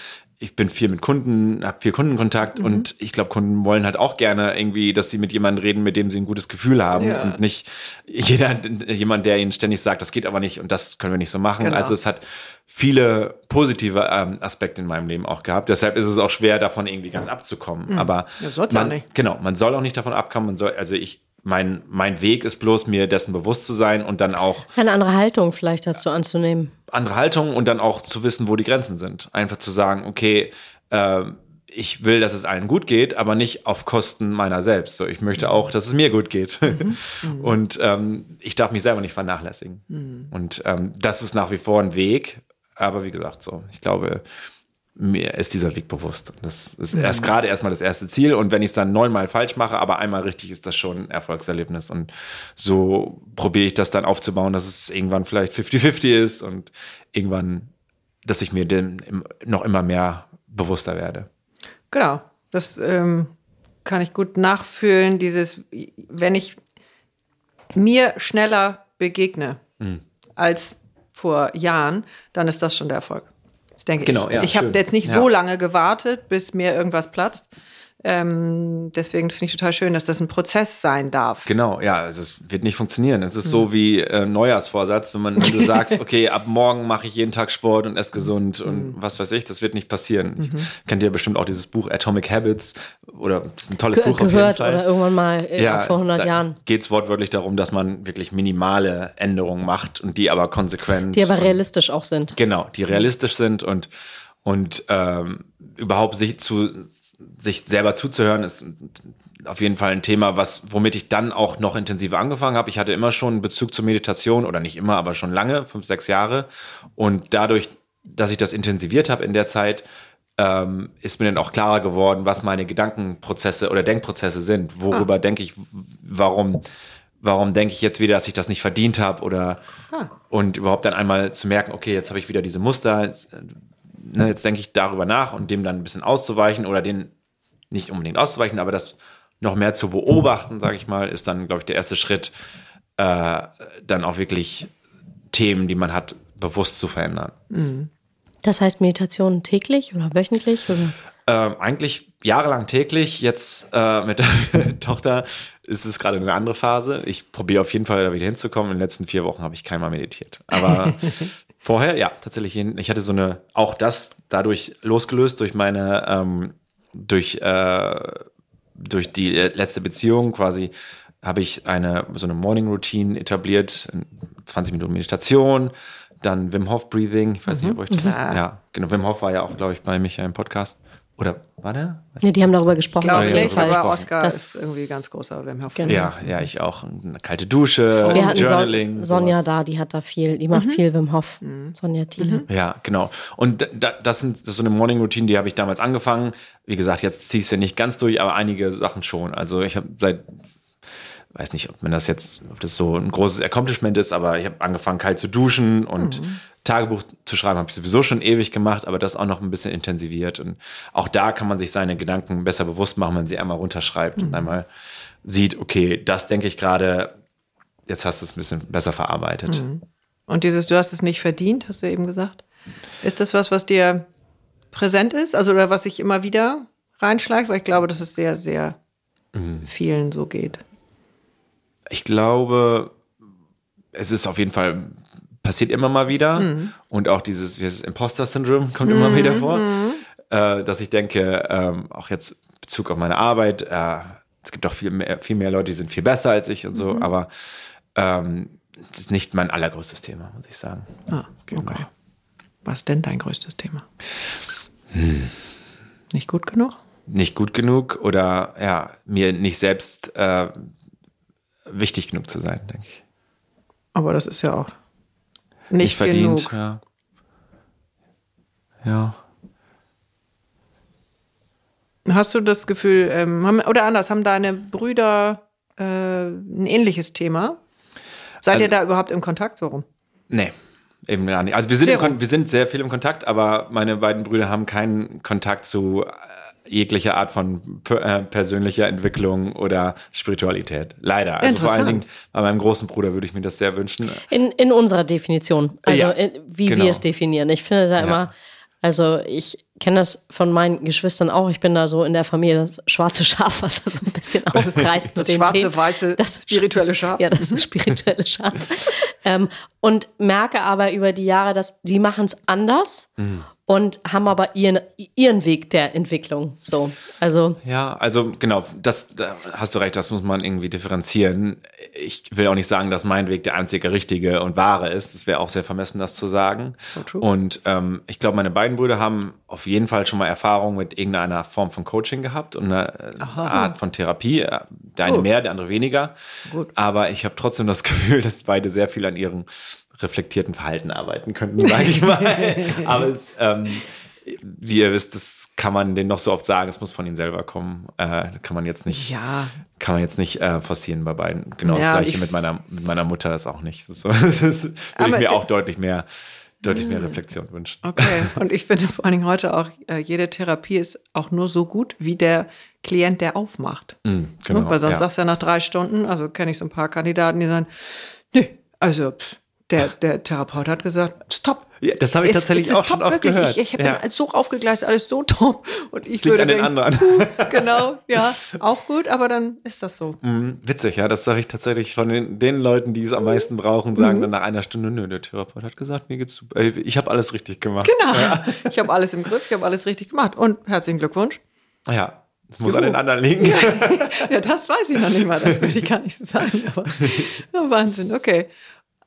ich bin viel mit Kunden, habe viel Kundenkontakt Mhm. und ich glaube, Kunden wollen halt auch gerne irgendwie, dass sie mit jemandem reden, mit dem sie ein gutes Gefühl haben Ja. und nicht jeder, jemand, der ihnen ständig sagt, das geht aber nicht und das können wir nicht so machen. Genau. Also es hat viele positive ähm, Aspekte in meinem Leben auch gehabt. Deshalb ist es auch schwer, davon irgendwie ganz abzukommen. Aber Mhm. Ja, soll's auch man, nicht. genau, man soll auch nicht davon abkommen. Man soll, also ich, mein, mein Weg ist bloß, mir dessen bewusst zu sein und dann auch Eine andere Haltung vielleicht dazu anzunehmen. andere Haltung und dann auch zu wissen, wo die Grenzen sind. Einfach zu sagen, okay, äh, ich will, dass es allen gut geht, aber nicht auf Kosten meiner selbst. So, ich möchte auch, dass es mir gut geht. Und ähm, ich darf mich selber nicht vernachlässigen. Und ähm, das ist nach wie vor ein Weg. Aber wie gesagt, so, ich glaube, mir ist dieser Weg bewusst. Das ist mhm. erst gerade erstmal das erste Ziel. Und wenn ich es dann neunmal falsch mache, aber einmal richtig, ist das schon ein Erfolgserlebnis. Und so probiere ich das dann aufzubauen, dass es irgendwann vielleicht 50-50 ist und irgendwann, dass ich mir dem noch immer mehr bewusster werde. Genau. Das ähm, kann ich gut nachfühlen. Dieses, wenn ich mir schneller begegne mhm. als vor Jahren, dann ist das schon der Erfolg. Denke genau, ich. Ja, ich habe jetzt nicht ja. so lange gewartet, bis mir irgendwas platzt. Ähm, deswegen finde ich total schön, dass das ein Prozess sein darf. Genau, ja, es wird nicht funktionieren. Es ist hm. so wie äh, Neujahrsvorsatz, wenn man wenn du sagst, okay, ab morgen mache ich jeden Tag Sport und esse gesund und hm. was weiß ich, das wird nicht passieren. Mhm. Ich kennt ihr bestimmt auch dieses Buch Atomic Habits oder das ist ein tolles Ge Buch gehört auf jeden Fall. oder irgendwann mal äh, ja, vor 100 Jahren. Geht es wortwörtlich darum, dass man wirklich minimale Änderungen macht und die aber konsequent. Die aber realistisch auch sind. Genau, die realistisch sind und und ähm, überhaupt sich zu sich selber zuzuhören, ist auf jeden Fall ein Thema, was, womit ich dann auch noch intensiver angefangen habe. Ich hatte immer schon einen Bezug zur Meditation oder nicht immer, aber schon lange, fünf, sechs Jahre. Und dadurch, dass ich das intensiviert habe in der Zeit, ähm, ist mir dann auch klarer geworden, was meine Gedankenprozesse oder Denkprozesse sind. Worüber ah. denke ich, warum, warum denke ich jetzt wieder, dass ich das nicht verdient habe oder ah. und überhaupt dann einmal zu merken, okay, jetzt habe ich wieder diese Muster, jetzt, ne, jetzt denke ich darüber nach und dem dann ein bisschen auszuweichen oder den nicht unbedingt auszuweichen, aber das noch mehr zu beobachten, sage ich mal, ist dann, glaube ich, der erste Schritt, äh, dann auch wirklich Themen, die man hat, bewusst zu verändern. Mhm. Das heißt Meditation täglich oder wöchentlich? Oder? Ähm, eigentlich jahrelang täglich. Jetzt äh, mit der Tochter ist es gerade eine andere Phase. Ich probiere auf jeden Fall da wieder hinzukommen. In den letzten vier Wochen habe ich keinmal meditiert. Aber Vorher, ja, tatsächlich. Ich hatte so eine, auch das dadurch losgelöst durch meine, ähm, durch, äh, durch die letzte Beziehung quasi habe ich eine, so eine Morning Routine etabliert, 20 Minuten Meditation, dann Wim Hof Breathing, ich weiß mhm. nicht, ob euch das, ja, genau, Wim Hof war ja auch, glaube ich, bei Michael im Podcast. Oder war der? Ja, die haben darüber gesprochen. Glaube ich, aber Oscar das ist irgendwie ganz großer Wim Hof. Genau. Ja, ja, ich auch. Eine kalte Dusche, oh. Wir hatten Journaling. Son Sonja sowas. da, die hat da viel, die macht mhm. viel Wim Hof. Mhm. Sonja Thiele. Mhm. Ja, genau. Und da, das, sind, das ist so eine Morning Routine, die habe ich damals angefangen. Wie gesagt, jetzt ziehe ich es ja nicht ganz durch, aber einige Sachen schon. Also ich habe seit weiß nicht, ob man das jetzt, ob das so ein großes Accomplishment ist, aber ich habe angefangen, kalt zu duschen und mhm. Tagebuch zu schreiben, habe ich sowieso schon ewig gemacht, aber das auch noch ein bisschen intensiviert. Und auch da kann man sich seine Gedanken besser bewusst machen, wenn man sie einmal runterschreibt mhm. und einmal sieht, okay, das denke ich gerade, jetzt hast du es ein bisschen besser verarbeitet. Mhm. Und dieses, du hast es nicht verdient, hast du eben gesagt. Ist das was, was dir präsent ist? Also, oder was sich immer wieder reinschleicht? Weil ich glaube, dass es sehr, sehr mhm. vielen so geht. Ich glaube, es ist auf jeden Fall passiert immer mal wieder. Mhm. Und auch dieses, dieses Imposter-Syndrom kommt mhm. immer wieder vor. Mhm. Äh, dass ich denke, ähm, auch jetzt Bezug auf meine Arbeit, äh, es gibt auch viel mehr, viel mehr Leute, die sind viel besser als ich und so, mhm. aber ähm, das ist nicht mein allergrößtes Thema, muss ich sagen. Ah, okay. Was denn dein größtes Thema? Hm. Nicht gut genug? Nicht gut genug oder ja, mir nicht selbst äh, wichtig genug zu sein, denke ich. Aber das ist ja auch nicht, nicht verdient. Genug. Ja. ja. Hast du das Gefühl, ähm, haben, oder anders, haben deine Brüder äh, ein ähnliches Thema? Seid also, ihr da überhaupt im Kontakt so rum? Nee, eben gar nicht. Also wir sind, wir sind sehr viel im Kontakt, aber meine beiden Brüder haben keinen Kontakt zu jegliche Art von äh, persönlicher Entwicklung oder Spiritualität. Leider. Also vor allen Dingen bei meinem großen Bruder würde ich mir das sehr wünschen. In, in unserer Definition. Also ja, in, wie genau. wir es definieren. Ich finde da immer, also ich kenne das von meinen Geschwistern auch. Ich bin da so in der Familie das schwarze Schaf, was da so ein bisschen ausreißt. das schwarze, Themen. weiße, das spirituelle Schaf. Ja, das ist spirituelle Schaf. ähm, und merke aber über die Jahre, dass die machen es anders. Mhm und haben aber ihren, ihren Weg der Entwicklung. So, also. Ja, also genau, das da hast du recht, das muss man irgendwie differenzieren. Ich will auch nicht sagen, dass mein Weg der einzige richtige und wahre ist. Das wäre auch sehr vermessen, das zu sagen. So true. Und ähm, ich glaube, meine beiden Brüder haben auf jeden Fall schon mal Erfahrung mit irgendeiner Form von Coaching gehabt und einer Aha. Art von Therapie. Der eine oh. mehr, der andere weniger. Gut. Aber ich habe trotzdem das Gefühl, dass beide sehr viel an ihren reflektierten Verhalten arbeiten könnten, sage ich mal. Aber es, ähm, wie ihr wisst, das kann man denen noch so oft sagen, es muss von ihnen selber kommen. Äh, kann man jetzt nicht, Ja, kann man jetzt nicht äh, forcieren bei beiden. Genau Ja, das gleiche ich- mit meiner, mit meiner Mutter ist auch nicht. Das, das ist, würde ich mir auch deutlich mehr, deutlich mehr Reflexion wünschen. okay. Und ich finde vor allen Dingen heute auch, äh, jede Therapie ist auch nur so gut, wie der Klient, der aufmacht. Mm, genau, ne? Weil sonst ja. sagst du ja nach drei Stunden, also kenne ich so ein paar Kandidaten, die sagen, nö, also pff, der, der Therapeut hat gesagt, stopp. Ja, das habe ich tatsächlich Es ist auch schon top, oft wirklich. gehört. Ich, ich ja. bin so aufgegleist, alles so top. Und ich Das liegt würde an den denken, anderen. genau, ja, auch gut, aber dann ist das so. Mhm, Witzig, ja, das sage ich tatsächlich von den, den Leuten, die es am meisten brauchen, sagen Mhm. dann nach einer Stunde, nö, der Therapeut hat gesagt, mir geht's super. Äh, Ich habe alles richtig gemacht. Genau. Ich habe alles im Griff, ich habe alles richtig gemacht. Und herzlichen Glückwunsch. Ja, das muss Juhu. an den anderen liegen. Ja, das weiß ich noch nicht mal, das würde ich gar nicht so sagen. Aber ja, Wahnsinn, okay.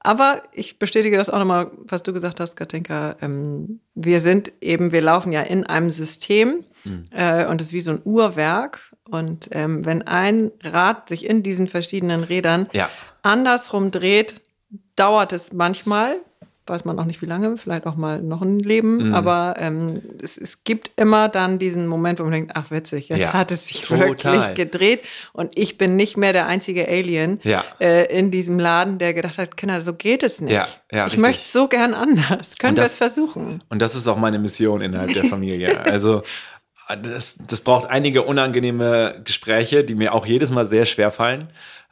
Aber ich bestätige das auch nochmal, was du gesagt hast, Katinka. Ähm, wir sind eben, wir laufen ja in einem System äh, und es ist wie so ein Uhrwerk. Und ähm, wenn ein Rad sich in diesen verschiedenen Rädern Ja. andersrum dreht, dauert es manchmal, weiß man auch nicht wie lange, vielleicht auch mal noch ein Leben, Mhm. aber ähm, es, es gibt immer dann diesen Moment, wo man denkt, ach witzig, jetzt Ja, hat es sich total. wirklich gedreht und ich bin nicht mehr der einzige Alien Ja. äh, in diesem Laden, der gedacht hat, Kinder, so geht es nicht. Ja, ich richtig. möchte es so gern anders. Können wir es versuchen? Und das ist auch meine Mission innerhalb der Familie. Also das, das braucht einige unangenehme Gespräche, die mir auch jedes Mal sehr schwer fallen.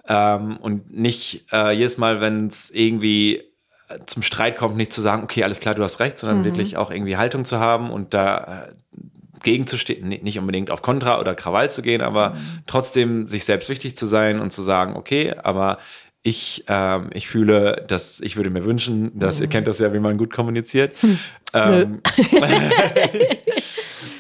Ähm, und nicht äh, jedes Mal, wenn es irgendwie zum Streit kommt, nicht zu sagen, okay, alles klar, du hast recht, sondern wirklich auch irgendwie Haltung zu haben und da äh, gegenzustehen, nicht unbedingt auf Kontra oder Krawall zu gehen, aber trotzdem sich selbst wichtig zu sein und zu sagen, okay, aber ich, ähm, ich fühle, dass ich würde mir wünschen, dass ihr kennt das ja, wie man gut kommuniziert. Ähm,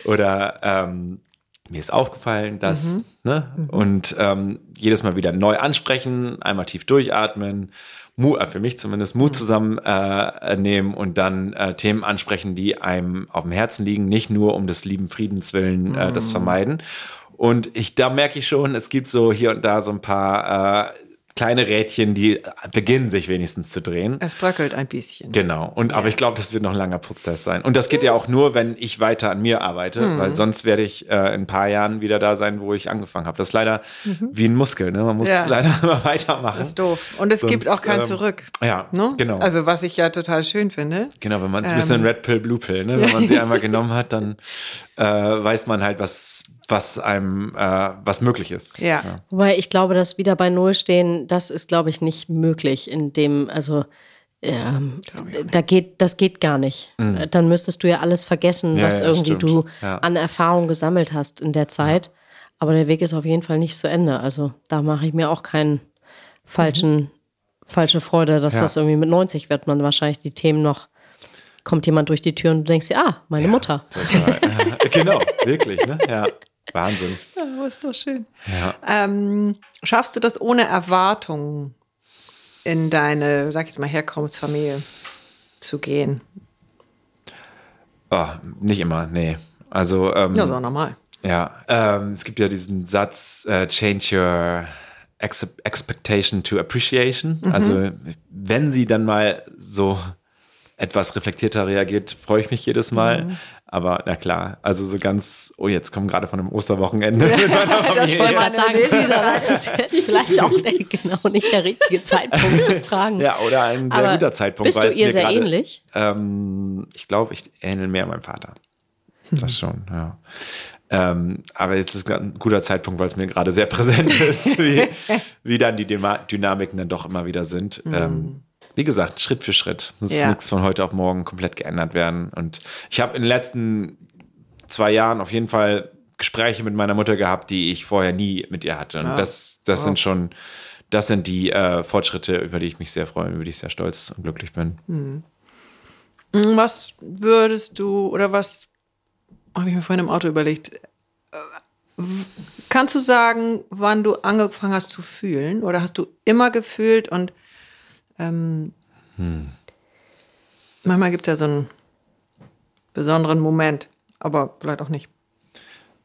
oder ähm, mir ist aufgefallen, dass, ne? Und ähm, jedes Mal wieder neu ansprechen, einmal tief durchatmen, Mu äh, für mich zumindest Mut zusammen äh, nehmen und dann äh, Themen ansprechen, die einem auf dem Herzen liegen, nicht nur um des lieben Friedens willen äh, das vermeiden. Und ich, da merke ich schon, es gibt so hier und da so ein paar äh, kleine Rädchen, die beginnen sich wenigstens zu drehen. Es bröckelt ein bisschen. Genau. Und aber ich glaube, das wird noch ein langer Prozess sein. Und das geht ja auch nur, wenn ich weiter an mir arbeite, Mhm. weil sonst werde ich äh, in ein paar Jahren wieder da sein, wo ich angefangen habe. Das ist leider wie ein Muskel, ne? Man muss Mhm. Ja. leider immer weitermachen. Das ist doof. Und es gibt Sonst, auch kein ähm, Zurück. Ja, Ne? genau. Also was ich ja total schön finde. genau, wenn man es ein bisschen Red Pill, Blue Pill, ne? Wenn man sie einmal genommen hat, dann äh, weiß man halt, was, was einem, äh, was möglich ist. Ja. Wobei ich glaube, dass wieder bei Null stehen, das ist, glaube ich, nicht möglich in dem, also ähm, da geht, das geht gar nicht. Äh, Dann müsstest du ja alles vergessen, Mhm. Ja, was ja, irgendwie stimmt. du Ja. an Erfahrung gesammelt hast in der Zeit. Aber der Weg ist auf jeden Fall nicht zu Ende. Also da mache ich mir auch keinen falschen, falsche Freude, dass Ja. das irgendwie mit 90 wird man wahrscheinlich die Themen noch, kommt jemand durch die Tür und du denkst dir, ah, meine Mutter. Total. genau, wirklich, ne? Ja. Wahnsinn. Ja, ist doch schön. Ja. Ähm, schaffst du das ohne Erwartungen in deine, sag ich jetzt mal, Herkunftsfamilie zu gehen? Oh, nicht immer, nee. Also, ähm, Ja, so normal. Ja, ähm, es gibt ja diesen Satz, äh, change your ex expectation to appreciation. Also wenn sie dann mal so etwas reflektierter reagiert, freue ich mich jedes Mal. Aber na klar, also so ganz, oh, jetzt kommen gerade von einem Osterwochenende mit meiner Familie. Ich wollte gerade sagen, Cesar, das ist jetzt vielleicht auch der, genau nicht der richtige Zeitpunkt zu fragen. Ja, oder ein sehr Aber guter Zeitpunkt. Bist du weil es ihr sehr gerade- ähnlich? Ähm, ich glaube, ich ähnel mehr meinem Vater. Das schon, ja. Ähm, aber jetzt ist ein guter Zeitpunkt, weil es mir gerade sehr präsent ist, wie, wie dann die Dyma Dynamiken dann doch immer wieder sind. Ähm, wie gesagt, Schritt für Schritt. Muss Ja. nichts von heute auf morgen komplett geändert werden. Und ich habe in den letzten zwei Jahren auf jeden Fall Gespräche mit meiner Mutter gehabt, die ich vorher nie mit ihr hatte. Und das, das sind schon, das sind die äh, Fortschritte, über die ich mich sehr freue, über die ich sehr stolz und glücklich bin. Hm, Was würdest du oder was habe ich mir vorhin im Auto überlegt? äh, Kannst du sagen, wann du angefangen hast zu fühlen? Oder hast du immer gefühlt und ähm, manchmal gibt es ja so einen besonderen Moment, aber vielleicht auch nicht.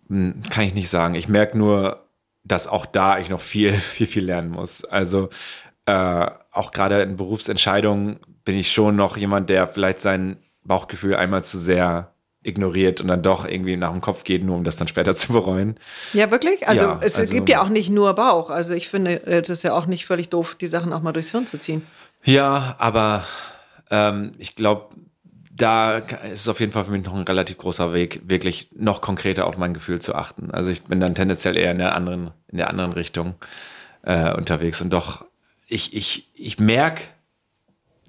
Hm, Kann ich nicht sagen. Ich merke nur, dass auch da ich noch viel, viel, viel lernen muss. Also äh, auch gerade in Berufsentscheidungen bin ich schon noch jemand, der vielleicht sein Bauchgefühl einmal zu sehr ignoriert und dann doch irgendwie nach dem Kopf geht, nur um das dann später zu bereuen. Ja, wirklich? Also, Ja, es also- gibt ja auch nicht nur Bauch. Also ich finde, es ist ja auch nicht völlig doof, die Sachen auch mal durchs Hirn zu ziehen. Ja, aber ähm, ich glaube, da ist es auf jeden Fall für mich noch ein relativ großer Weg, wirklich noch konkreter auf mein Gefühl zu achten. Also ich bin dann tendenziell eher in der anderen, in der anderen Richtung äh, unterwegs und doch, ich, ich, ich merke,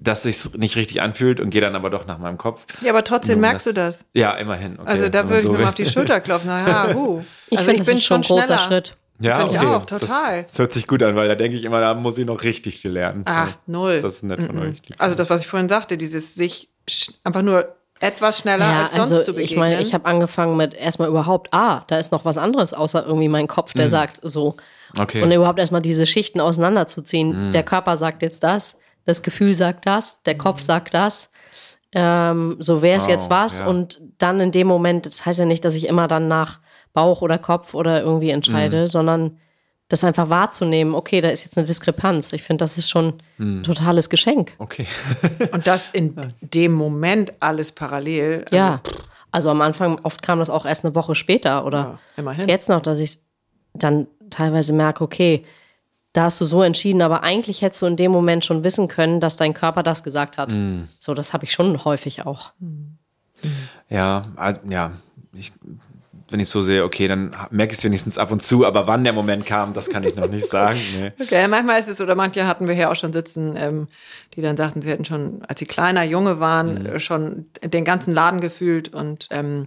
dass sich's nicht richtig anfühlt und gehe dann aber doch nach meinem Kopf. Ja, aber trotzdem um merkst du das. Ja, immerhin. Okay, Also da würde ich so mir will. mal auf die Schulter klopfen. Na ja, huh. Ich also finde, das ist schon ein großer schneller. Schritt. Ja, Finde ich okay. auch, total. Das, das hört sich gut an, weil da denke ich immer, da muss ich noch richtig viel lernen. Ah, So. null. Das ist nett von euch. Also das, was ich vorhin sagte, dieses sich einfach nur etwas schneller Ja, als sonst also zu begegnen. ich meine, ich habe angefangen mit erstmal überhaupt, ah, da ist noch was anderes, außer irgendwie mein Kopf, der sagt so. Okay. Und überhaupt erstmal diese Schichten auseinanderzuziehen. Der Körper sagt jetzt das, das Gefühl sagt das, der Kopf sagt das. Ähm, so wäre es Wow, jetzt was. ja. Und dann in dem Moment, das heißt ja nicht, dass ich immer dann nach Bauch oder Kopf oder irgendwie entscheide, sondern das einfach wahrzunehmen, okay, da ist jetzt eine Diskrepanz. Ich finde, das ist schon ein totales Geschenk. okay. Und das in dem Moment alles parallel. Also, Ja. Also am Anfang, oft kam das auch erst eine Woche später oder Ja, immerhin. jetzt noch, dass ich dann teilweise merke, okay, da hast du so entschieden, aber eigentlich hättest du in dem Moment schon wissen können, dass dein Körper das gesagt hat. So, das habe ich schon häufig auch. Ja, ah, ja. Ich, wenn ich so sehe, okay, dann merke ich es wenigstens ab und zu, aber wann der Moment kam, das kann ich noch nicht sagen. Nee. Okay, manchmal ist es, oder manche hatten wir hier auch schon sitzen, ähm, die dann sagten, sie hätten schon, als sie kleiner Junge waren, äh, schon den ganzen Laden gefühlt und ähm,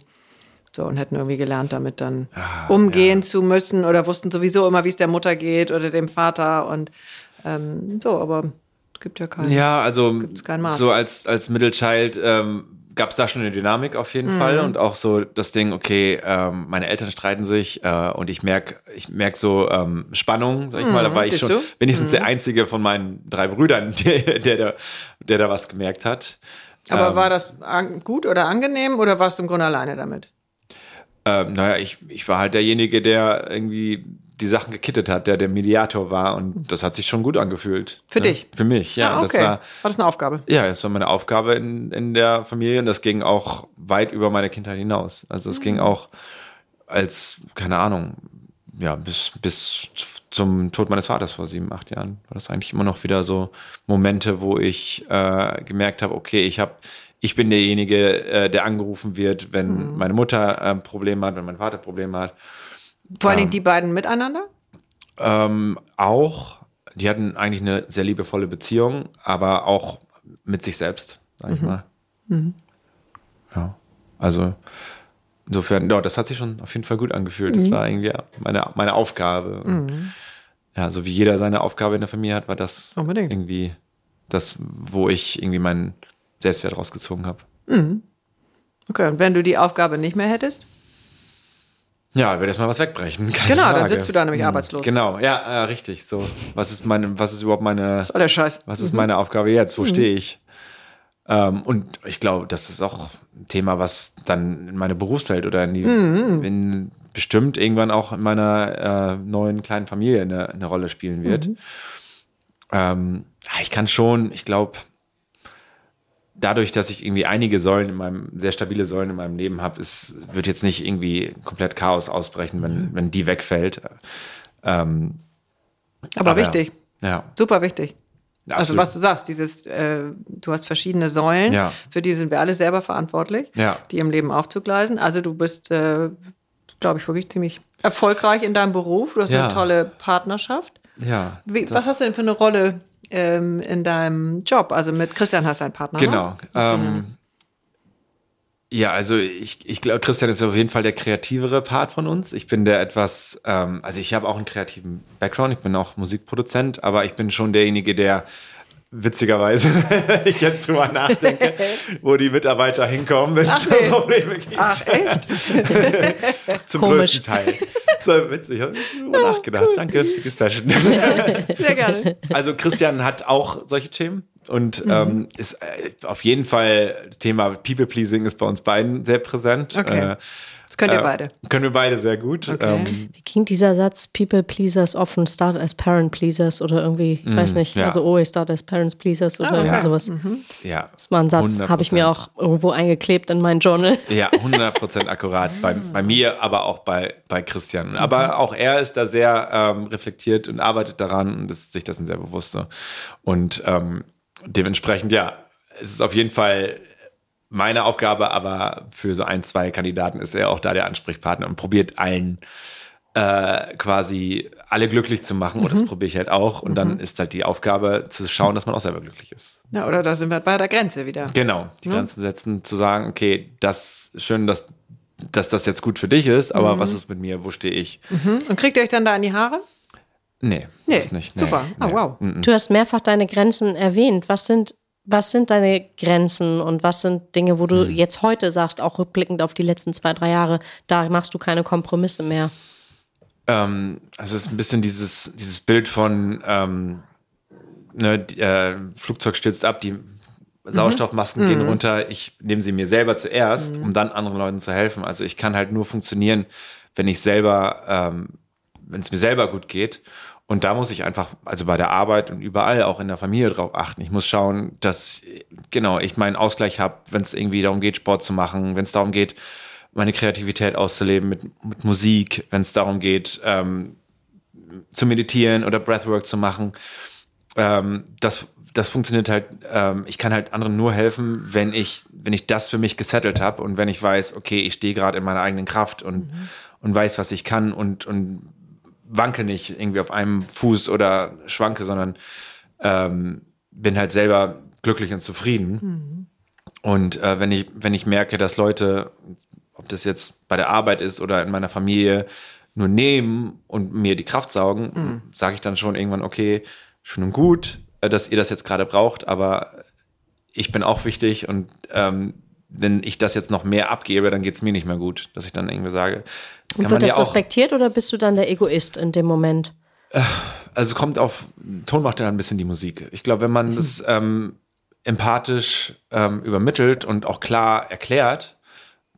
so und hätten irgendwie gelernt, damit dann umgehen zu müssen oder wussten sowieso immer, wie es der Mutter geht oder dem Vater und ähm, so, aber es gibt ja keinen. Ja, also kein so als, als Middle Child ähm, gab es da schon eine Dynamik auf Mhm. jeden Fall und auch so das Ding, okay, ähm, meine Eltern streiten sich äh, und ich merk ich merk so ähm, Spannung, sag ich mal, da war ich Mhm, schon du? wenigstens der einzige von meinen drei Brüdern, der, der, da- der da was gemerkt hat. Aber Ähm, war das gut oder angenehm oder warst du im Grunde alleine damit? Ähm, naja, ich, ich war halt derjenige, der irgendwie die Sachen gekittet hat, der der Mediator war und das hat sich schon gut angefühlt. Für ja, dich? Für mich, ja. ah, okay. Das war, war das eine Aufgabe? ja, das war meine Aufgabe in, in der Familie und das ging auch weit über meine Kindheit hinaus. Also es ging auch als, keine Ahnung, ja, bis, bis zum Tod meines Vaters vor sieben, acht Jahren war das eigentlich immer noch wieder so Momente, wo ich äh, gemerkt habe, okay, ich habe ich bin derjenige, äh, der angerufen wird, wenn meine Mutter äh, Probleme hat, wenn mein Vater Probleme hat. Vor allen Ähm. Dingen die beiden miteinander? Ähm, auch, die hatten eigentlich eine sehr liebevolle Beziehung, aber auch mit sich selbst, sag ich mal. Ja, also insofern, ja, das hat sich schon auf jeden Fall gut angefühlt. Das war irgendwie meine, meine Aufgabe. Und, Ja, so wie jeder seine Aufgabe in der Familie hat, war das Unbedingt. irgendwie das, wo ich irgendwie meinen Selbstwert rausgezogen habe. Okay, und wenn du die Aufgabe nicht mehr hättest? Ja, wird erstmal was wegbrechen. keine Genau, dann Frage. sitzt du da nämlich arbeitslos. Genau, ja, äh, richtig. So, was ist meine, was ist überhaupt meine, Das ist aller Scheiß. was ist meine Aufgabe jetzt? Wo stehe ich? Ähm, und ich glaube, das ist auch ein Thema, was dann in meine Berufswelt oder in die, in bestimmt irgendwann auch in meiner äh, neuen kleinen Familie eine, eine Rolle spielen wird. Ähm, ja, ich kann schon, ich glaube, dadurch, dass ich irgendwie einige Säulen in meinem, sehr stabile Säulen in meinem Leben habe, es wird jetzt nicht irgendwie komplett Chaos ausbrechen, wenn, wenn die wegfällt. Ähm, Aber, aber wichtig, Ja. super wichtig. Also Absolut. was du sagst, dieses, äh, du hast verschiedene Säulen, Ja. für die sind wir alle selber verantwortlich, Ja. die im Leben aufzugleisen. Also du bist, äh, glaube ich, wirklich ziemlich erfolgreich in deinem Beruf. Du hast eine tolle Partnerschaft. Ja. Wie, was hast du denn für eine Rolle ähm, in deinem Job? Also mit Christian hast du einen Partner. Genau. Ne? Ähm, ja, also ich, ich glaube, Christian ist auf jeden Fall der kreativere Part von uns. Ich bin der etwas, ähm, also ich habe auch einen kreativen Background, ich bin auch Musikproduzent, aber ich bin schon derjenige, der witzigerweise, wenn ich jetzt drüber nachdenke, wo die Mitarbeiter hinkommen, wenn es. Probleme gibt. Ach, echt? Zum Komisch. größten Teil. So witzig, habe ich drüber nachgedacht. Danke für die Session. Sehr gerne. Also Christian hat auch solche Themen. und ähm, ist äh, auf jeden Fall das Thema People Pleasing ist bei uns beiden sehr präsent. Okay. Äh, Das könnt ihr äh, beide. Können wir beide sehr gut. Okay. Ähm, Wie ging dieser Satz? People pleasers often start as parent pleasers oder irgendwie, ich weiß nicht, ja. also always start as parents pleasers oder Ah, irgendwie ja. sowas. ja. Das war ein Satz, habe ich mir 100%. auch irgendwo eingeklebt in mein Journal. Ja, 100% akkurat. bei, bei mir, aber auch bei, bei Christian. Aber auch er ist da sehr ähm, reflektiert und arbeitet daran und ist sich dessen sehr bewusst. Und ähm, dementsprechend, ja, es ist auf jeden Fall meine Aufgabe, aber für so ein, zwei Kandidaten ist er auch da der Ansprechpartner und probiert allen äh, quasi alle glücklich zu machen. Und das probiere ich halt auch. Und dann ist halt die Aufgabe zu schauen, dass man auch selber glücklich ist. Ja, oder da sind wir bei der Grenze wieder. Genau, die Grenzen setzen, zu sagen, okay, das schön, dass, dass das jetzt gut für dich ist, aber was ist mit mir, wo stehe ich? Und kriegt ihr euch dann da in die Haare? Nee, Nee, das nicht. Nee, super. Ah, nee. wow. Du hast mehrfach deine Grenzen erwähnt. Was sind, was sind deine Grenzen und was sind Dinge, wo du jetzt heute sagst, auch rückblickend auf die letzten zwei, drei Jahre, da machst du keine Kompromisse mehr? Ähm, also es ist ein bisschen dieses, dieses Bild von ähm, ne, die, äh, Flugzeug stürzt ab, die Sauerstoffmasken gehen runter, ich nehme sie mir selber zuerst, um dann anderen Leuten zu helfen. Also ich kann halt nur funktionieren, wenn ich selber, ähm, wenn es mir selber gut geht. Und da muss ich einfach, also bei der Arbeit und überall, auch in der Familie drauf achten. Ich muss schauen, dass, genau, ich meinen Ausgleich habe, wenn es irgendwie darum geht, Sport zu machen, wenn es darum geht, meine Kreativität auszuleben mit, mit Musik, wenn es darum geht, ähm, zu meditieren oder Breathwork zu machen. Ähm, das, das funktioniert halt, ähm, ich kann halt anderen nur helfen, wenn ich, wenn ich das für mich gesettelt habe und wenn ich weiß, okay, ich stehe gerade in meiner eigenen Kraft und, und weiß, was ich kann und, und wanke nicht irgendwie auf einem Fuß oder schwanke, sondern ähm, bin halt selber glücklich und zufrieden. Und äh, wenn ich, wenn ich merke, dass Leute, ob das jetzt bei der Arbeit ist oder in meiner Familie, nur nehmen und mir die Kraft saugen, sage ich dann schon irgendwann, okay, schön und gut, äh, dass ihr das jetzt gerade braucht, aber ich bin auch wichtig und ähm, wenn ich das jetzt noch mehr abgebe, dann geht es mir nicht mehr gut, dass ich dann irgendwie sage, Und wird das ja respektiert oder bist du dann der Egoist in dem Moment? also kommt auf, Ton macht ja ein bisschen die Musik. Ich glaube, wenn man das ähm, empathisch ähm, übermittelt und auch klar erklärt,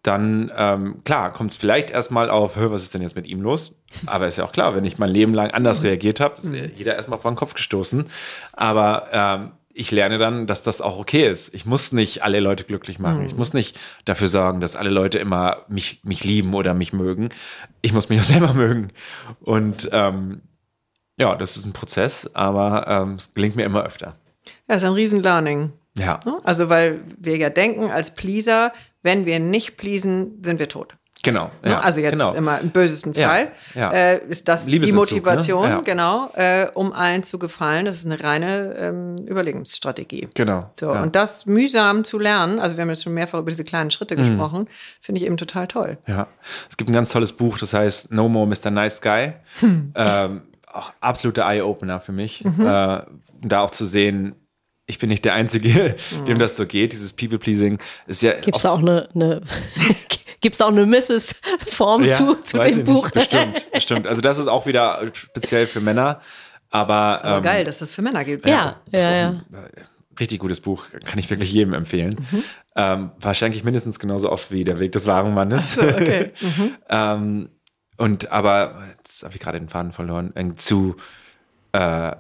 dann, ähm, klar, kommt es vielleicht erstmal auf, "Hö, was ist denn jetzt mit ihm los? Aber ist ja auch klar, wenn ich mein Leben lang anders reagiert habe, ist ja jeder erstmal vor den Kopf gestoßen. Aber ähm, ich lerne dann, dass das auch okay ist. Ich muss nicht alle Leute glücklich machen. Ich muss nicht dafür sorgen, dass alle Leute immer mich, mich lieben oder mich mögen. Ich muss mich auch selber mögen. Und ähm, ja, das ist ein Prozess, aber ähm, es gelingt mir immer öfter. Ja, ist ein Riesen-Learning. Ja? Also, weil wir ja denken, als Pleaser, wenn wir nicht pleasen, sind wir tot. Genau. Ne? Ja, also jetzt genau. immer im bösesten Ja, Fall ja. Äh, ist das die ne? Motivation, Ja. genau, äh, um allen zu gefallen. Das ist eine reine ähm, Überlegungsstrategie. Genau. So, ja. und das mühsam zu lernen, also wir haben jetzt schon mehrfach über diese kleinen Mhm. Schritte gesprochen, finde ich eben total toll. Ja, es gibt ein ganz tolles Buch, das heißt No More Mr. Nice Guy. Ähm, auch absoluter Eye-Opener für mich. Äh, um da auch zu sehen, ich bin nicht der Einzige, dem das so geht. Dieses People-Pleasing ist ja. Gibt es auch eine, eine gibt's da auch eine Mrs-Form ja, zu, zu weiß dem ich Buch? Nicht. Bestimmt, bestimmt. Also das ist auch wieder speziell für Männer. Aber, Aber ähm, geil, dass das für Männer gilt. Ja, ist ja, auch ja. ein, äh, richtig gutes Buch, kann ich wirklich jedem empfehlen. Ähm, wahrscheinlich mindestens genauso oft wie Der Weg des wahren Mannes. So, okay. ähm, und aber, jetzt habe ich gerade den Faden verloren, zu, äh,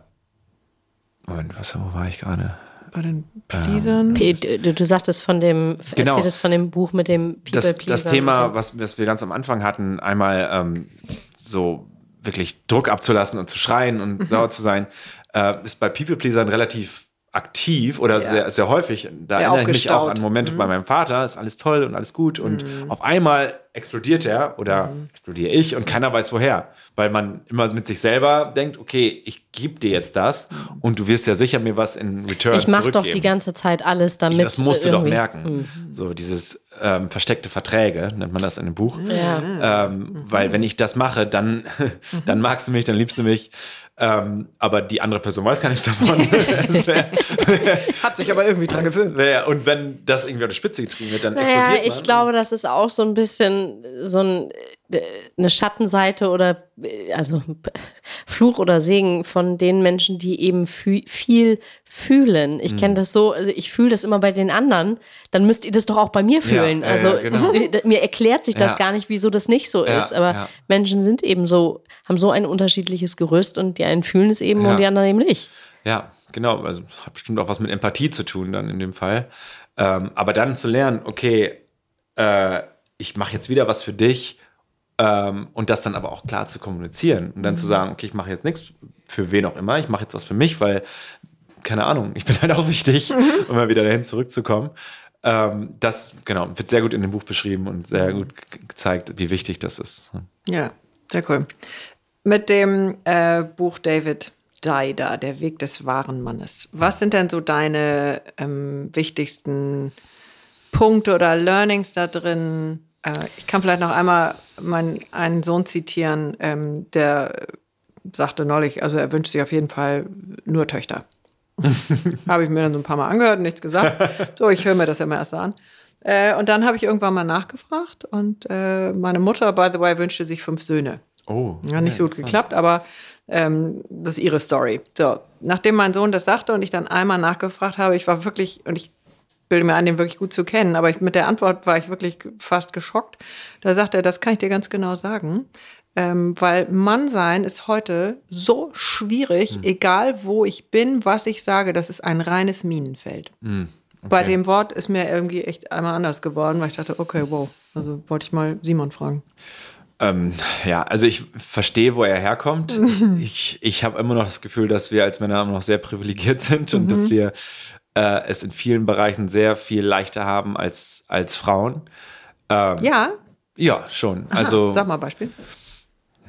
Moment, was, wo war ich gerade? Bei den Pleasern. P- Du, du sagtest von dem, Genau. erzähltest von dem Buch mit dem People das, Pleaser. das Thema, was, was wir ganz am Anfang hatten, einmal ähm, so wirklich Druck abzulassen und zu schreien und Mhm. sauer zu sein, äh, ist bei People Pleasern relativ aktiv oder Ja. sehr, sehr häufig. Da Sehr erinnere ich mich auch an Momente bei meinem Vater, ist alles toll und alles gut und auf einmal explodiert er oder explodiere ich und keiner weiß woher, weil man immer mit sich selber denkt, okay, ich gebe dir jetzt das und du wirst ja sicher mir was in Return ich mache doch die ganze Zeit alles damit. Das musst du doch irgendwie- merken. So dieses ähm, versteckte Verträge, nennt man das in dem Buch. Ja. Ähm, Weil wenn ich das mache, dann, dann magst du mich, dann liebst du mich. Ähm, aber die andere Person weiß gar nichts davon. Wär, Hat sich aber irgendwie dran gewöhnt. wär, und wenn das irgendwie an die Spitze getrieben wird, dann Naja, explodiert man. ich glaube, das ist auch so ein bisschen so ein eine Schattenseite oder äh, also Fluch oder Segen von den Menschen, die eben viel fühlen. Ich kenne mhm. das so, also ich fühle das immer bei den anderen, dann müsst ihr das doch auch bei mir fühlen. Ja, also ja, genau. mir erklärt sich das ja. gar nicht, wieso das nicht so ist. Aber Menschen sind eben so, haben so ein unterschiedliches Gerüst und die einen fühlen es eben und die anderen eben nicht. Ja, genau. Also hat bestimmt auch was mit Empathie zu tun dann in dem Fall. Ähm, aber dann zu lernen, okay, äh, ich mache jetzt wieder was für dich ähm, und das dann aber auch klar zu kommunizieren und dann mhm. zu sagen, okay, ich mache jetzt nichts für wen auch immer, ich mache jetzt was für mich, weil, keine Ahnung, ich bin halt auch wichtig, mhm. um mal wieder dahin zurückzukommen. Ähm, das, genau, wird sehr gut in dem Buch beschrieben und sehr mhm. gut gezeigt, wie wichtig das ist. Ja, sehr cool. Mit dem äh, Buch David Dida, Der Weg des wahren Mannes. Was sind denn so deine ähm, wichtigsten Punkte oder Learnings da drin? Äh, ich kann vielleicht noch einmal meinen einen Sohn zitieren, ähm, der sagte neulich, also er wünscht sich auf jeden Fall nur Töchter. habe ich mir dann so ein paar Mal angehört und nichts gesagt. So, ich höre mir das ja immer erst an. Äh, und dann habe ich irgendwann mal nachgefragt und äh, meine Mutter, by the way, wünschte sich fünf Söhne. Oh. Ja, nicht so gut geklappt, aber ähm, das ist ihre Story. So, nachdem mein Sohn das sagte und ich dann einmal nachgefragt habe, ich war wirklich, und ich bilde mir an, den wirklich gut zu kennen, aber ich, mit der Antwort war ich wirklich fast geschockt. Da sagt er, das kann ich dir ganz genau sagen. Ähm, weil Mann sein ist heute so schwierig, mhm. egal wo ich bin, was ich sage, das ist ein reines Minenfeld. Mhm. Okay. Bei dem Wort ist mir irgendwie echt einmal anders geworden, weil ich dachte, okay, wow, also wollte ich mal Simon fragen. Ähm, ja, also ich verstehe, wo er herkommt. ich ich habe immer noch das Gefühl, dass wir als Männer immer noch sehr privilegiert sind und mhm. dass wir äh, es in vielen Bereichen sehr viel leichter haben als, als Frauen. Ähm, ja. Ja, schon. Aha, also, sag mal Beispiel.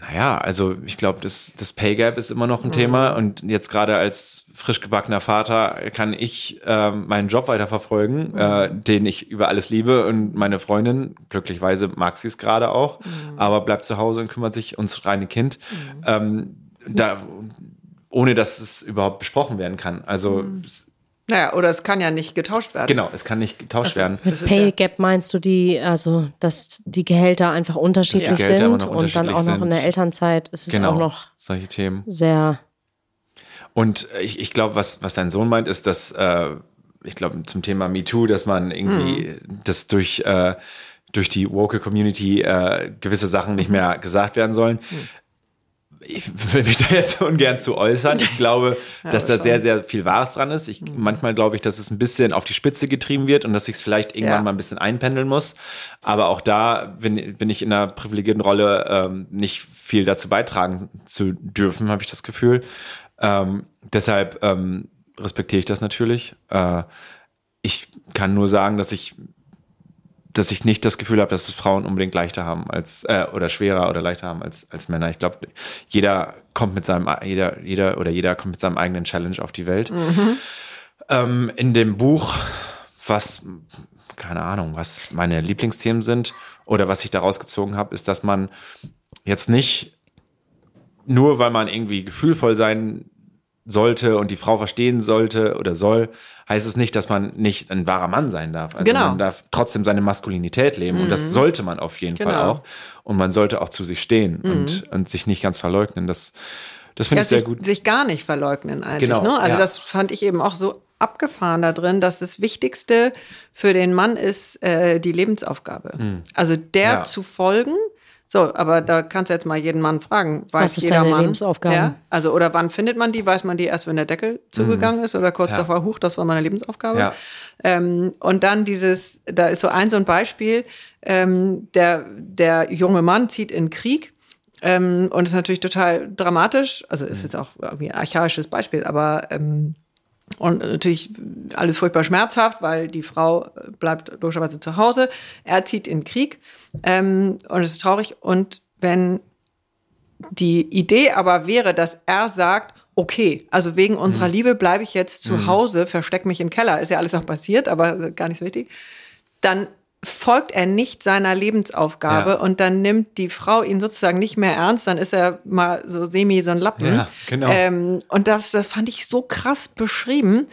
Naja, also ich glaube, das, das Pay Gap ist immer noch ein mhm. Thema und jetzt gerade als frisch gebackener Vater kann ich äh, meinen Job weiterverfolgen, mhm. äh, den ich über alles liebe und meine Freundin, glücklicherweise mag sie es gerade auch, mhm. aber bleibt zu Hause und kümmert sich ums reine Kind. Mhm. Ähm, da, ohne dass es überhaupt besprochen werden kann. Also mhm. Naja, oder es kann ja nicht getauscht werden. Genau, es kann nicht getauscht also, werden. Mit Pay Gap meinst du die, also dass die Gehälter einfach unterschiedlich Gehälter sind unterschiedlich und dann auch noch in der Elternzeit ist es genau, auch noch solche Themen. Sehr. Und ich, ich glaube, was, was dein Sohn meint, ist, dass äh, ich glaube zum Thema MeToo, dass man irgendwie mhm. das durch äh, durch die woke Community äh, gewisse Sachen nicht mehr gesagt werden sollen. Mhm ich will mich da jetzt ungern zu äußern. Ich glaube, ja, dass da sehr, sehr viel Wahres dran ist. Ich, mhm. Manchmal glaube ich, dass es ein bisschen auf die Spitze getrieben wird und dass ich es vielleicht irgendwann ja. mal ein bisschen einpendeln muss. Aber auch da bin, bin ich in einer privilegierten Rolle, ähm, nicht viel dazu beitragen zu dürfen, habe ich das Gefühl. Ähm, deshalb ähm, respektiere ich das natürlich. Äh, ich kann nur sagen, dass ich dass ich nicht das Gefühl habe, dass es Frauen unbedingt leichter haben als äh, oder schwerer oder leichter haben als, als Männer. Ich glaube, jeder kommt mit seinem, jeder, jeder oder jeder kommt mit seinem eigenen Challenge auf die Welt. Mhm. Ähm, in dem Buch, was, keine Ahnung, was meine Lieblingsthemen sind oder was ich daraus gezogen habe, ist, dass man jetzt nicht nur weil man irgendwie gefühlvoll sein sollte und die Frau verstehen sollte oder soll, heißt es nicht, dass man nicht ein wahrer Mann sein darf. Also genau. man darf trotzdem seine Maskulinität leben mhm. und das mhm. sollte man auf jeden genau. Fall auch. Und man sollte auch zu sich stehen mhm. und, und sich nicht ganz verleugnen. Das, das finde ja, ich sehr sich, gut. Sich gar nicht verleugnen eigentlich. Genau, ne? Also ja. das fand ich eben auch so abgefahren da drin, dass das Wichtigste für den Mann ist äh, die Lebensaufgabe. Mhm. Also der ja. zu folgen so, aber da kannst du jetzt mal jeden Mann fragen. Weiß Was ist jeder deine Mann, Lebensaufgabe? Ja, also, oder wann findet man die? Weiß man die erst, wenn der Deckel zugegangen mhm. ist oder kurz ja. davor, huch, das war meine Lebensaufgabe? Ja. Ähm, und dann dieses, da ist so ein so ein Beispiel, ähm, der, der junge Mann zieht in Krieg ähm, und ist natürlich total dramatisch. Also ist mhm. jetzt auch irgendwie ein archaisches Beispiel, aber ähm, und natürlich alles furchtbar schmerzhaft, weil die Frau bleibt logischerweise zu Hause. Er zieht in den Krieg ähm, und es ist traurig. Und wenn die Idee aber wäre, dass er sagt, okay, also wegen unserer mhm. Liebe bleibe ich jetzt zu mhm. Hause, verstecke mich im Keller, ist ja alles auch passiert, aber gar nicht so wichtig, dann folgt er nicht seiner Lebensaufgabe ja. und dann nimmt die Frau ihn sozusagen nicht mehr ernst, dann ist er mal so semi so ein Lappen. Ja, genau. Ähm, und das, das fand ich so krass beschrieben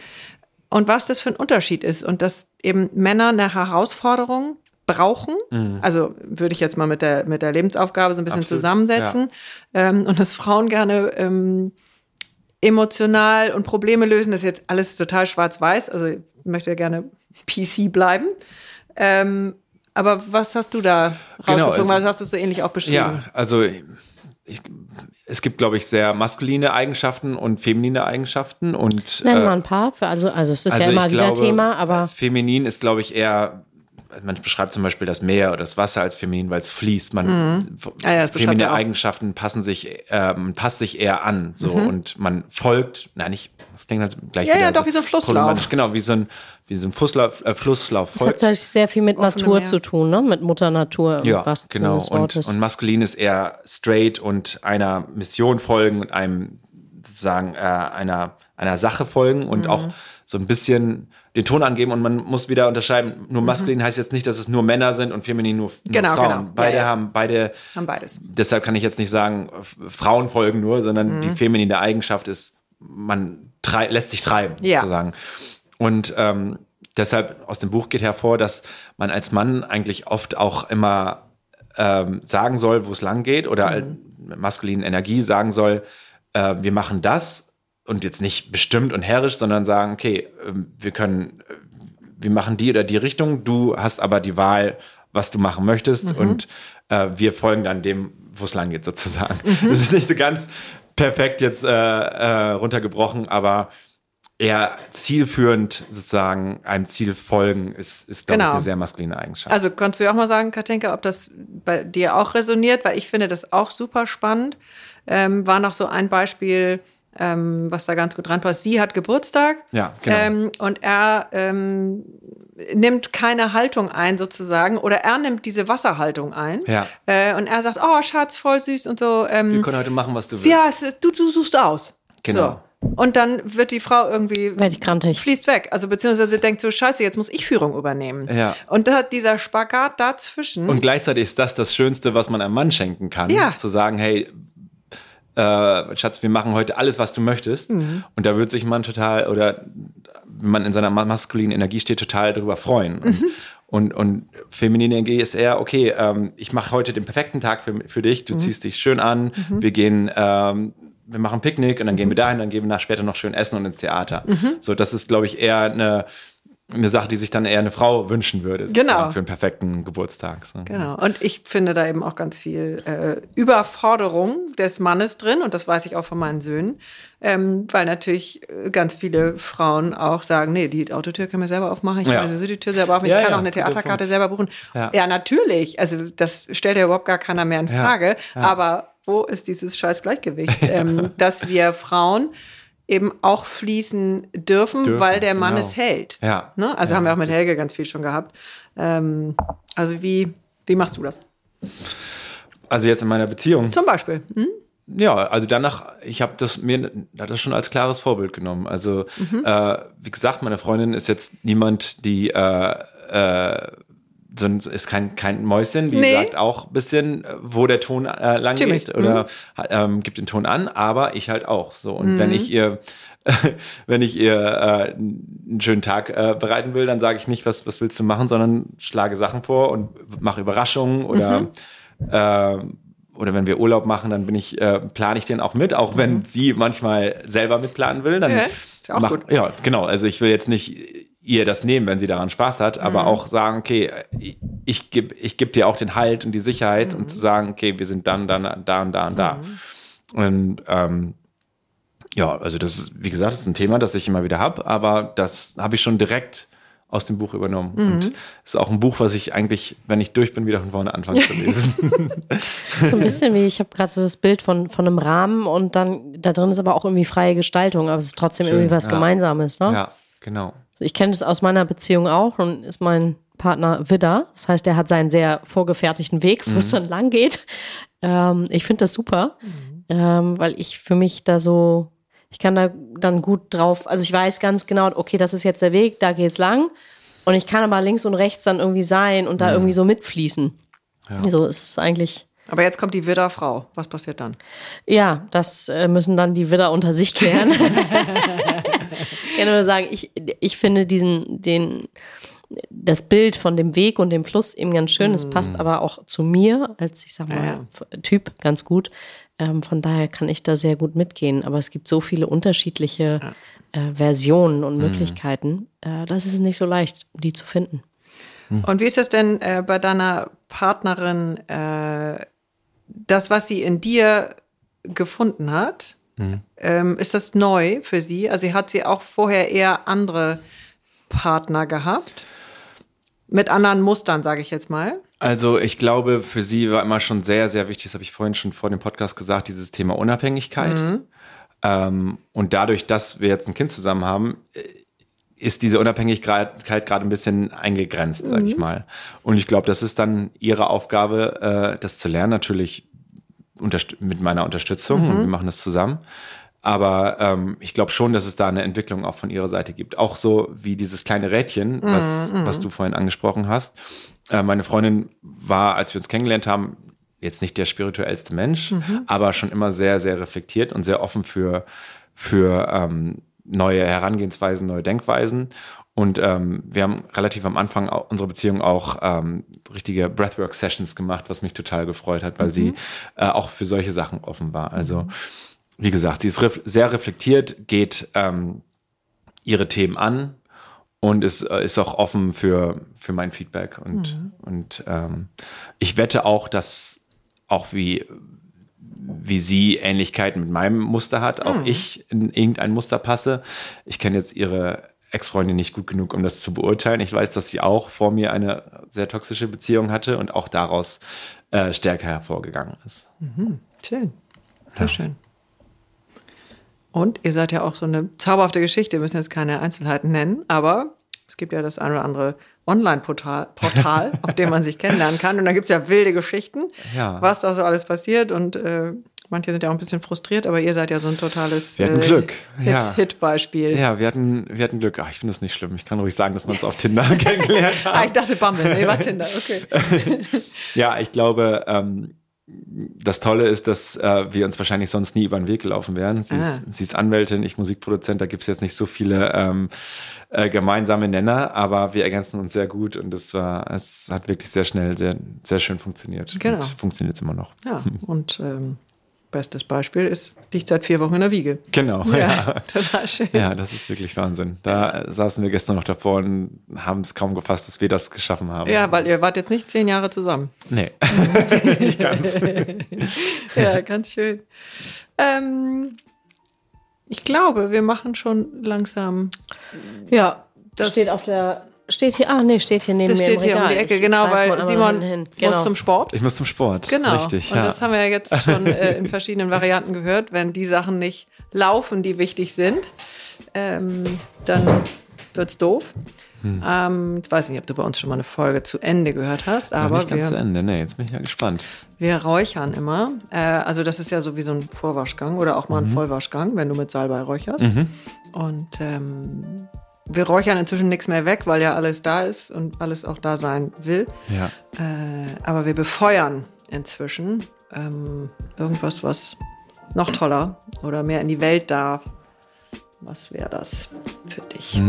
und was das für ein Unterschied ist und dass eben Männer eine Herausforderung brauchen. Also würde ich jetzt mal mit der, mit der Lebensaufgabe so ein bisschen Absolut, zusammensetzen. Ähm, und dass Frauen gerne ähm, emotional und Probleme lösen, das ist jetzt alles total schwarz-weiß. Also ich möchte ja gerne PC bleiben. Ähm, aber was hast du da Genau, rausgezogen? also- Weil du hast es so ähnlich auch beschrieben. Ja, also ich, es gibt, glaube ich, sehr maskuline Eigenschaften und feminine Eigenschaften. Und, Nenn äh, mal ein paar. Für, also, also es ist also ja immer wieder glaube, Thema, aber Feminin ist, glaube ich, eher. Man beschreibt zum Beispiel das Meer oder das Wasser als feminin, weil es fließt. Man, Ah ja, das feminine. Eigenschaften passen sich, äh, man passt sich eher an. So, und man folgt, nein, nicht, das klingt halt gleich Mhm. Ja, wieder ja, doch, wie so ein Flusslauf. Genau, wie so ein, wie so ein Flusslauf, äh, Flusslauf es hat folgt. tatsächlich sehr viel mit Natur Meer. zu tun, ne? Mit Mutter Natur Ja, wahrsten genau. Und, und maskulin ist eher straight und einer Mission folgen und einem sozusagen äh, einer, einer Sache folgen Mhm. und auch so ein bisschen den Ton angeben und man muss wieder unterscheiden, nur maskulin heißt jetzt nicht, dass es nur Männer sind und feminin nur, nur Mhm. Genau, Frauen. genau. Beide Ja, ja. haben beide Haben beides. deshalb kann ich jetzt nicht sagen, Frauen folgen nur, sondern Mhm. die feminine Eigenschaft ist, man lässt sich treiben, Ja. sozusagen. Und ähm, deshalb aus dem Buch geht hervor, dass man als Mann eigentlich oft auch immer ähm, sagen soll, wo es lang geht oder Mhm. mit maskulinen Energie sagen soll, äh, wir machen das und jetzt nicht bestimmt und herrisch, sondern sagen, okay, ähm, wir können, äh, wir machen die oder die Richtung, du hast aber die Wahl, was du machen möchtest und äh, wir folgen dann dem, wo es lang geht, sozusagen. Das ist nicht so ganz perfekt jetzt äh, äh, runtergebrochen, aber eher zielführend sozusagen einem Ziel folgen ist, ist glaube Genau. ich, eine sehr maskuline Eigenschaft. Also kannst du ja auch mal sagen, Katinka, ob das bei dir auch resoniert, weil ich finde das auch super spannend. Ähm, war noch so ein Beispiel, ähm, was da ganz gut dran passt. Sie hat Geburtstag. Ja, genau. Ähm, und er ähm, nimmt keine Haltung ein, sozusagen, oder er nimmt diese Wasserhaltung ein. Ja. Äh, und er sagt, oh, Schatz, voll süß und so. Ähm, wir können heute machen, was du willst. ja, es, du, du suchst aus. Genau. So. Und dann wird die Frau irgendwie Werde ich grantig. fließt weg. Also beziehungsweise denkt so, scheiße, jetzt muss ich Führung übernehmen. Ja. Und da hat dieser Spagat dazwischen. Und gleichzeitig ist das das Schönste, was man einem Mann schenken kann. Ja. Zu sagen, hey, äh, Schatz, wir machen heute alles, was du möchtest. Mhm. Und da wird sich Mann total, oder wenn man in seiner ma- maskulinen Energie steht, total darüber freuen. Und, Mhm. und, und feminine Energie ist eher, okay, ähm, ich mache heute den perfekten Tag für, für dich, Mhm. du ziehst dich schön an, wir gehen, ähm, wir machen Picknick und dann Mhm. gehen wir dahin, dann gehen wir nach später noch schön essen und ins Theater. So, das ist, glaube ich, eher eine, eine Sache, die sich dann eher eine Frau wünschen würde. Genau. Für einen perfekten Geburtstag. So. Genau. Und ich finde da eben auch ganz viel äh, Überforderung des Mannes drin. Und das weiß ich auch von meinen Söhnen. Ähm, weil natürlich äh, ganz viele Frauen auch sagen, nee, die Autotür können wir selber aufmachen. Ich Ja. kann also die Tür selber aufmachen. Ja, ich kann ja, auch eine Theaterkarte selber buchen. Ja. Ja. natürlich. Also das stellt ja überhaupt gar keiner mehr in Ja. Frage. Ja. Aber wo ist dieses scheiß Gleichgewicht? ähm, dass wir Frauen eben auch fließen dürfen, Dürfen, weil der Mann genau. es hält. Ja. Ne? Also Ja, haben wir auch mit Helge ganz viel schon gehabt. Ähm, also wie, wie machst du das? Also jetzt in meiner Beziehung. Zum Beispiel. Hm? Ja, also danach, ich habe das mir das schon als klares Vorbild genommen. Also Mhm. äh, wie gesagt, meine Freundin ist jetzt niemand, die äh, äh, so ein, ist kein, kein Mäuschen, die Nee. sagt auch ein bisschen, äh, wo der Ton äh, lang Stimmig, geht oder ha- ähm, gibt den Ton an, aber ich halt auch so. Und Mhm. wenn ich ihr wenn ich ihr äh, einen schönen Tag äh, bereiten will, dann sage ich nicht, was, was willst du machen, sondern schlage Sachen vor und mache Überraschungen oder Mhm. äh, oder wenn wir Urlaub machen, dann bin ich, äh, plane ich den auch mit, auch wenn sie manchmal selber mitplanen will. Dann Mhm. Ja, ist auch mach, gut. ja, genau. Also ich will jetzt nicht ihr das nehmen, wenn sie daran Spaß hat, aber Mhm. auch sagen, okay, ich, gebe ich geb dir auch den Halt und die Sicherheit Mhm. und zu sagen, okay, wir sind dann, dann, da und da und da. Und ähm, ja, also das ist, wie gesagt, das ist ein Thema, das ich immer wieder habe, aber das habe ich schon direkt aus dem Buch übernommen. Mhm. Und es ist auch ein Buch, was ich eigentlich, wenn ich durch bin, wieder von vorne anfange zu lesen. So ein bisschen wie, ich habe gerade so das Bild von, von einem Rahmen und dann, da drin ist aber auch irgendwie freie Gestaltung, aber es ist trotzdem Schön, irgendwie was ja. Gemeinsames, ne? ja, genau. Ich kenne das aus meiner Beziehung auch und ist mein Partner Widder. Das heißt, er hat seinen sehr vorgefertigten Weg, wo es dann lang geht. Ähm, ich finde das super, ähm, weil ich für mich da so, ich kann da dann gut drauf, also ich weiß ganz genau, okay, das ist jetzt der Weg, da geht's lang. Und ich kann aber links und rechts dann irgendwie sein und da irgendwie so mitfließen. So ist es eigentlich. Aber jetzt kommt die Widderfrau. Was passiert dann? Ja, das äh, müssen dann die Widder unter sich klären. ich kann nur sagen, ich, ich finde diesen, den, das Bild von dem Weg und dem Fluss eben ganz schön. Es passt aber auch zu mir als, ich sag mal, Ja, Typ ganz gut. Ähm, von daher kann ich da sehr gut mitgehen. Aber es gibt so viele unterschiedliche äh, Versionen und Möglichkeiten. Äh, das ist nicht so leicht, die zu finden. Und wie ist das denn äh, bei deiner Partnerin, äh, das, was sie in dir gefunden hat, ähm, ist das neu für sie? Also hat sie auch vorher eher andere Partner gehabt? Mit anderen Mustern, sage ich jetzt mal. Also ich glaube, für sie war immer schon sehr, sehr wichtig, das habe ich vorhin schon vor dem Podcast gesagt, dieses Thema Unabhängigkeit. Ähm, und dadurch, dass wir jetzt ein Kind zusammen haben, äh, ist diese Unabhängigkeit gerade ein bisschen eingegrenzt, sage ich mal. Und ich glaube, das ist dann ihre Aufgabe, äh, das zu lernen, natürlich mit meiner Unterstützung und wir machen das zusammen. Aber ähm, ich glaube schon, dass es da eine Entwicklung auch von ihrer Seite gibt. Auch so wie dieses kleine Rädchen, was, was du vorhin angesprochen hast. Äh, meine Freundin war, als wir uns kennengelernt haben, jetzt nicht der spirituellste Mensch, aber schon immer sehr, sehr reflektiert und sehr offen für, für ähm, neue Herangehensweisen, neue Denkweisen. Und ähm, wir haben relativ am Anfang unserer Beziehung auch ähm, richtige Breathwork-Sessions gemacht, was mich total gefreut hat, weil sie äh, auch für solche Sachen offen war. Also, wie gesagt, sie ist ref sehr reflektiert, geht ähm, ihre Themen an und ist, äh, ist auch offen für, für mein Feedback. Und, und ähm, ich wette auch, dass auch wie, wie sie Ähnlichkeiten mit meinem Muster hat, auch ich in irgendein Muster passe. Ich kenne jetzt ihre Ex-Freundin nicht gut genug, um das zu beurteilen. Ich weiß, dass sie auch vor mir eine sehr toxische Beziehung hatte und auch daraus äh, stärker hervorgegangen ist. Schön. Sehr schön. Und ihr seid ja auch so eine zauberhafte Geschichte, wir müssen jetzt keine Einzelheiten nennen, aber es gibt ja das ein oder andere Online-Portal, Portal, auf dem man sich kennenlernen kann. Und da gibt es ja wilde Geschichten, Ja. was da so alles passiert. Und äh, manche sind ja auch ein bisschen frustriert, aber ihr seid ja so ein totales Wir hatten Glück, Hit, ja. Hit-Beispiel. Ja, wir hatten, wir hatten Glück. Ach, ich finde das nicht schlimm. Ich kann ruhig sagen, dass wir uns auf Tinder kennengelernt haben. Ah, ich dachte Bumble, nee, war Tinder, okay. Ja, ich glaube, ähm, das Tolle ist, dass äh, wir uns wahrscheinlich sonst nie über den Weg gelaufen wären. Sie, Ah. ist, sie ist Anwältin, ich Musikproduzent, da gibt es jetzt nicht so viele ähm, äh, gemeinsame Nenner, aber wir ergänzen uns sehr gut und es war, es hat wirklich sehr schnell, sehr, sehr schön funktioniert. Genau. Und funktioniert es immer noch. Ja, und ähm, bestes Beispiel ist, liegt seit vier Wochen in der Wiege. Genau. Ja, total schön. Ja, das ist wirklich Wahnsinn. Da saßen wir gestern noch davor und haben es kaum gefasst, dass wir das geschaffen haben. Ja, weil ihr wart jetzt nicht zehn Jahre zusammen. Nee, nicht ganz. Ja, ganz schön. Ähm, ich glaube, wir machen schon langsam. Ja, Das- das steht auf der, steht hier, ah nee, steht hier neben Das mir steht im hier um Regal. die Ecke, Ich genau, weil Simon hin. muss Genau. zum Sport. Ich muss zum Sport. Genau. Richtig, und ja. das haben wir ja jetzt schon äh, in verschiedenen Varianten gehört. Wenn die Sachen nicht laufen, die wichtig sind, ähm, dann wird's doof. Ähm, jetzt weiß ich nicht, ob du bei uns schon mal eine Folge zu Ende gehört hast, Aber aber nicht ganz zu wir, Ende. Nee, jetzt bin ich ja gespannt. wir räuchern immer. Äh, also das ist ja so wie so ein Vorwaschgang oder auch mal ein Vollwaschgang, wenn du mit Salbei räucherst. Und ähm, wir räuchern inzwischen nichts mehr weg, weil ja alles da ist und alles auch da sein will. Ja. Äh, aber wir befeuern inzwischen ähm, irgendwas, was noch toller oder mehr in die Welt darf. Was wäre das für dich?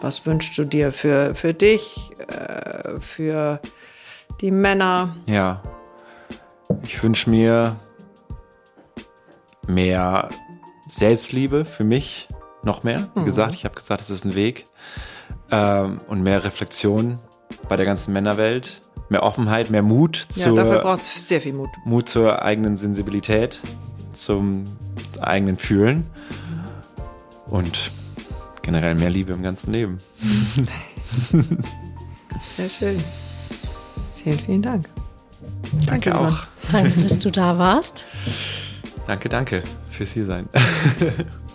Was wünschst du dir für, für dich, äh, für die Männer? Ja. Ich wünsche mir mehr Selbstliebe für mich, noch mehr. Wie gesagt, ich habe gesagt, es ist ein Weg. Ähm, und mehr Reflexion bei der ganzen Männerwelt. Mehr Offenheit, mehr Mut Ja, zur, dafür braucht es sehr viel Mut. Mut zur eigenen Sensibilität, zum eigenen Fühlen und generell mehr Liebe im ganzen Leben. Sehr schön. Vielen, vielen Dank. Danke Simon. auch. Danke, dass du da warst. Danke, danke fürs Hier sein.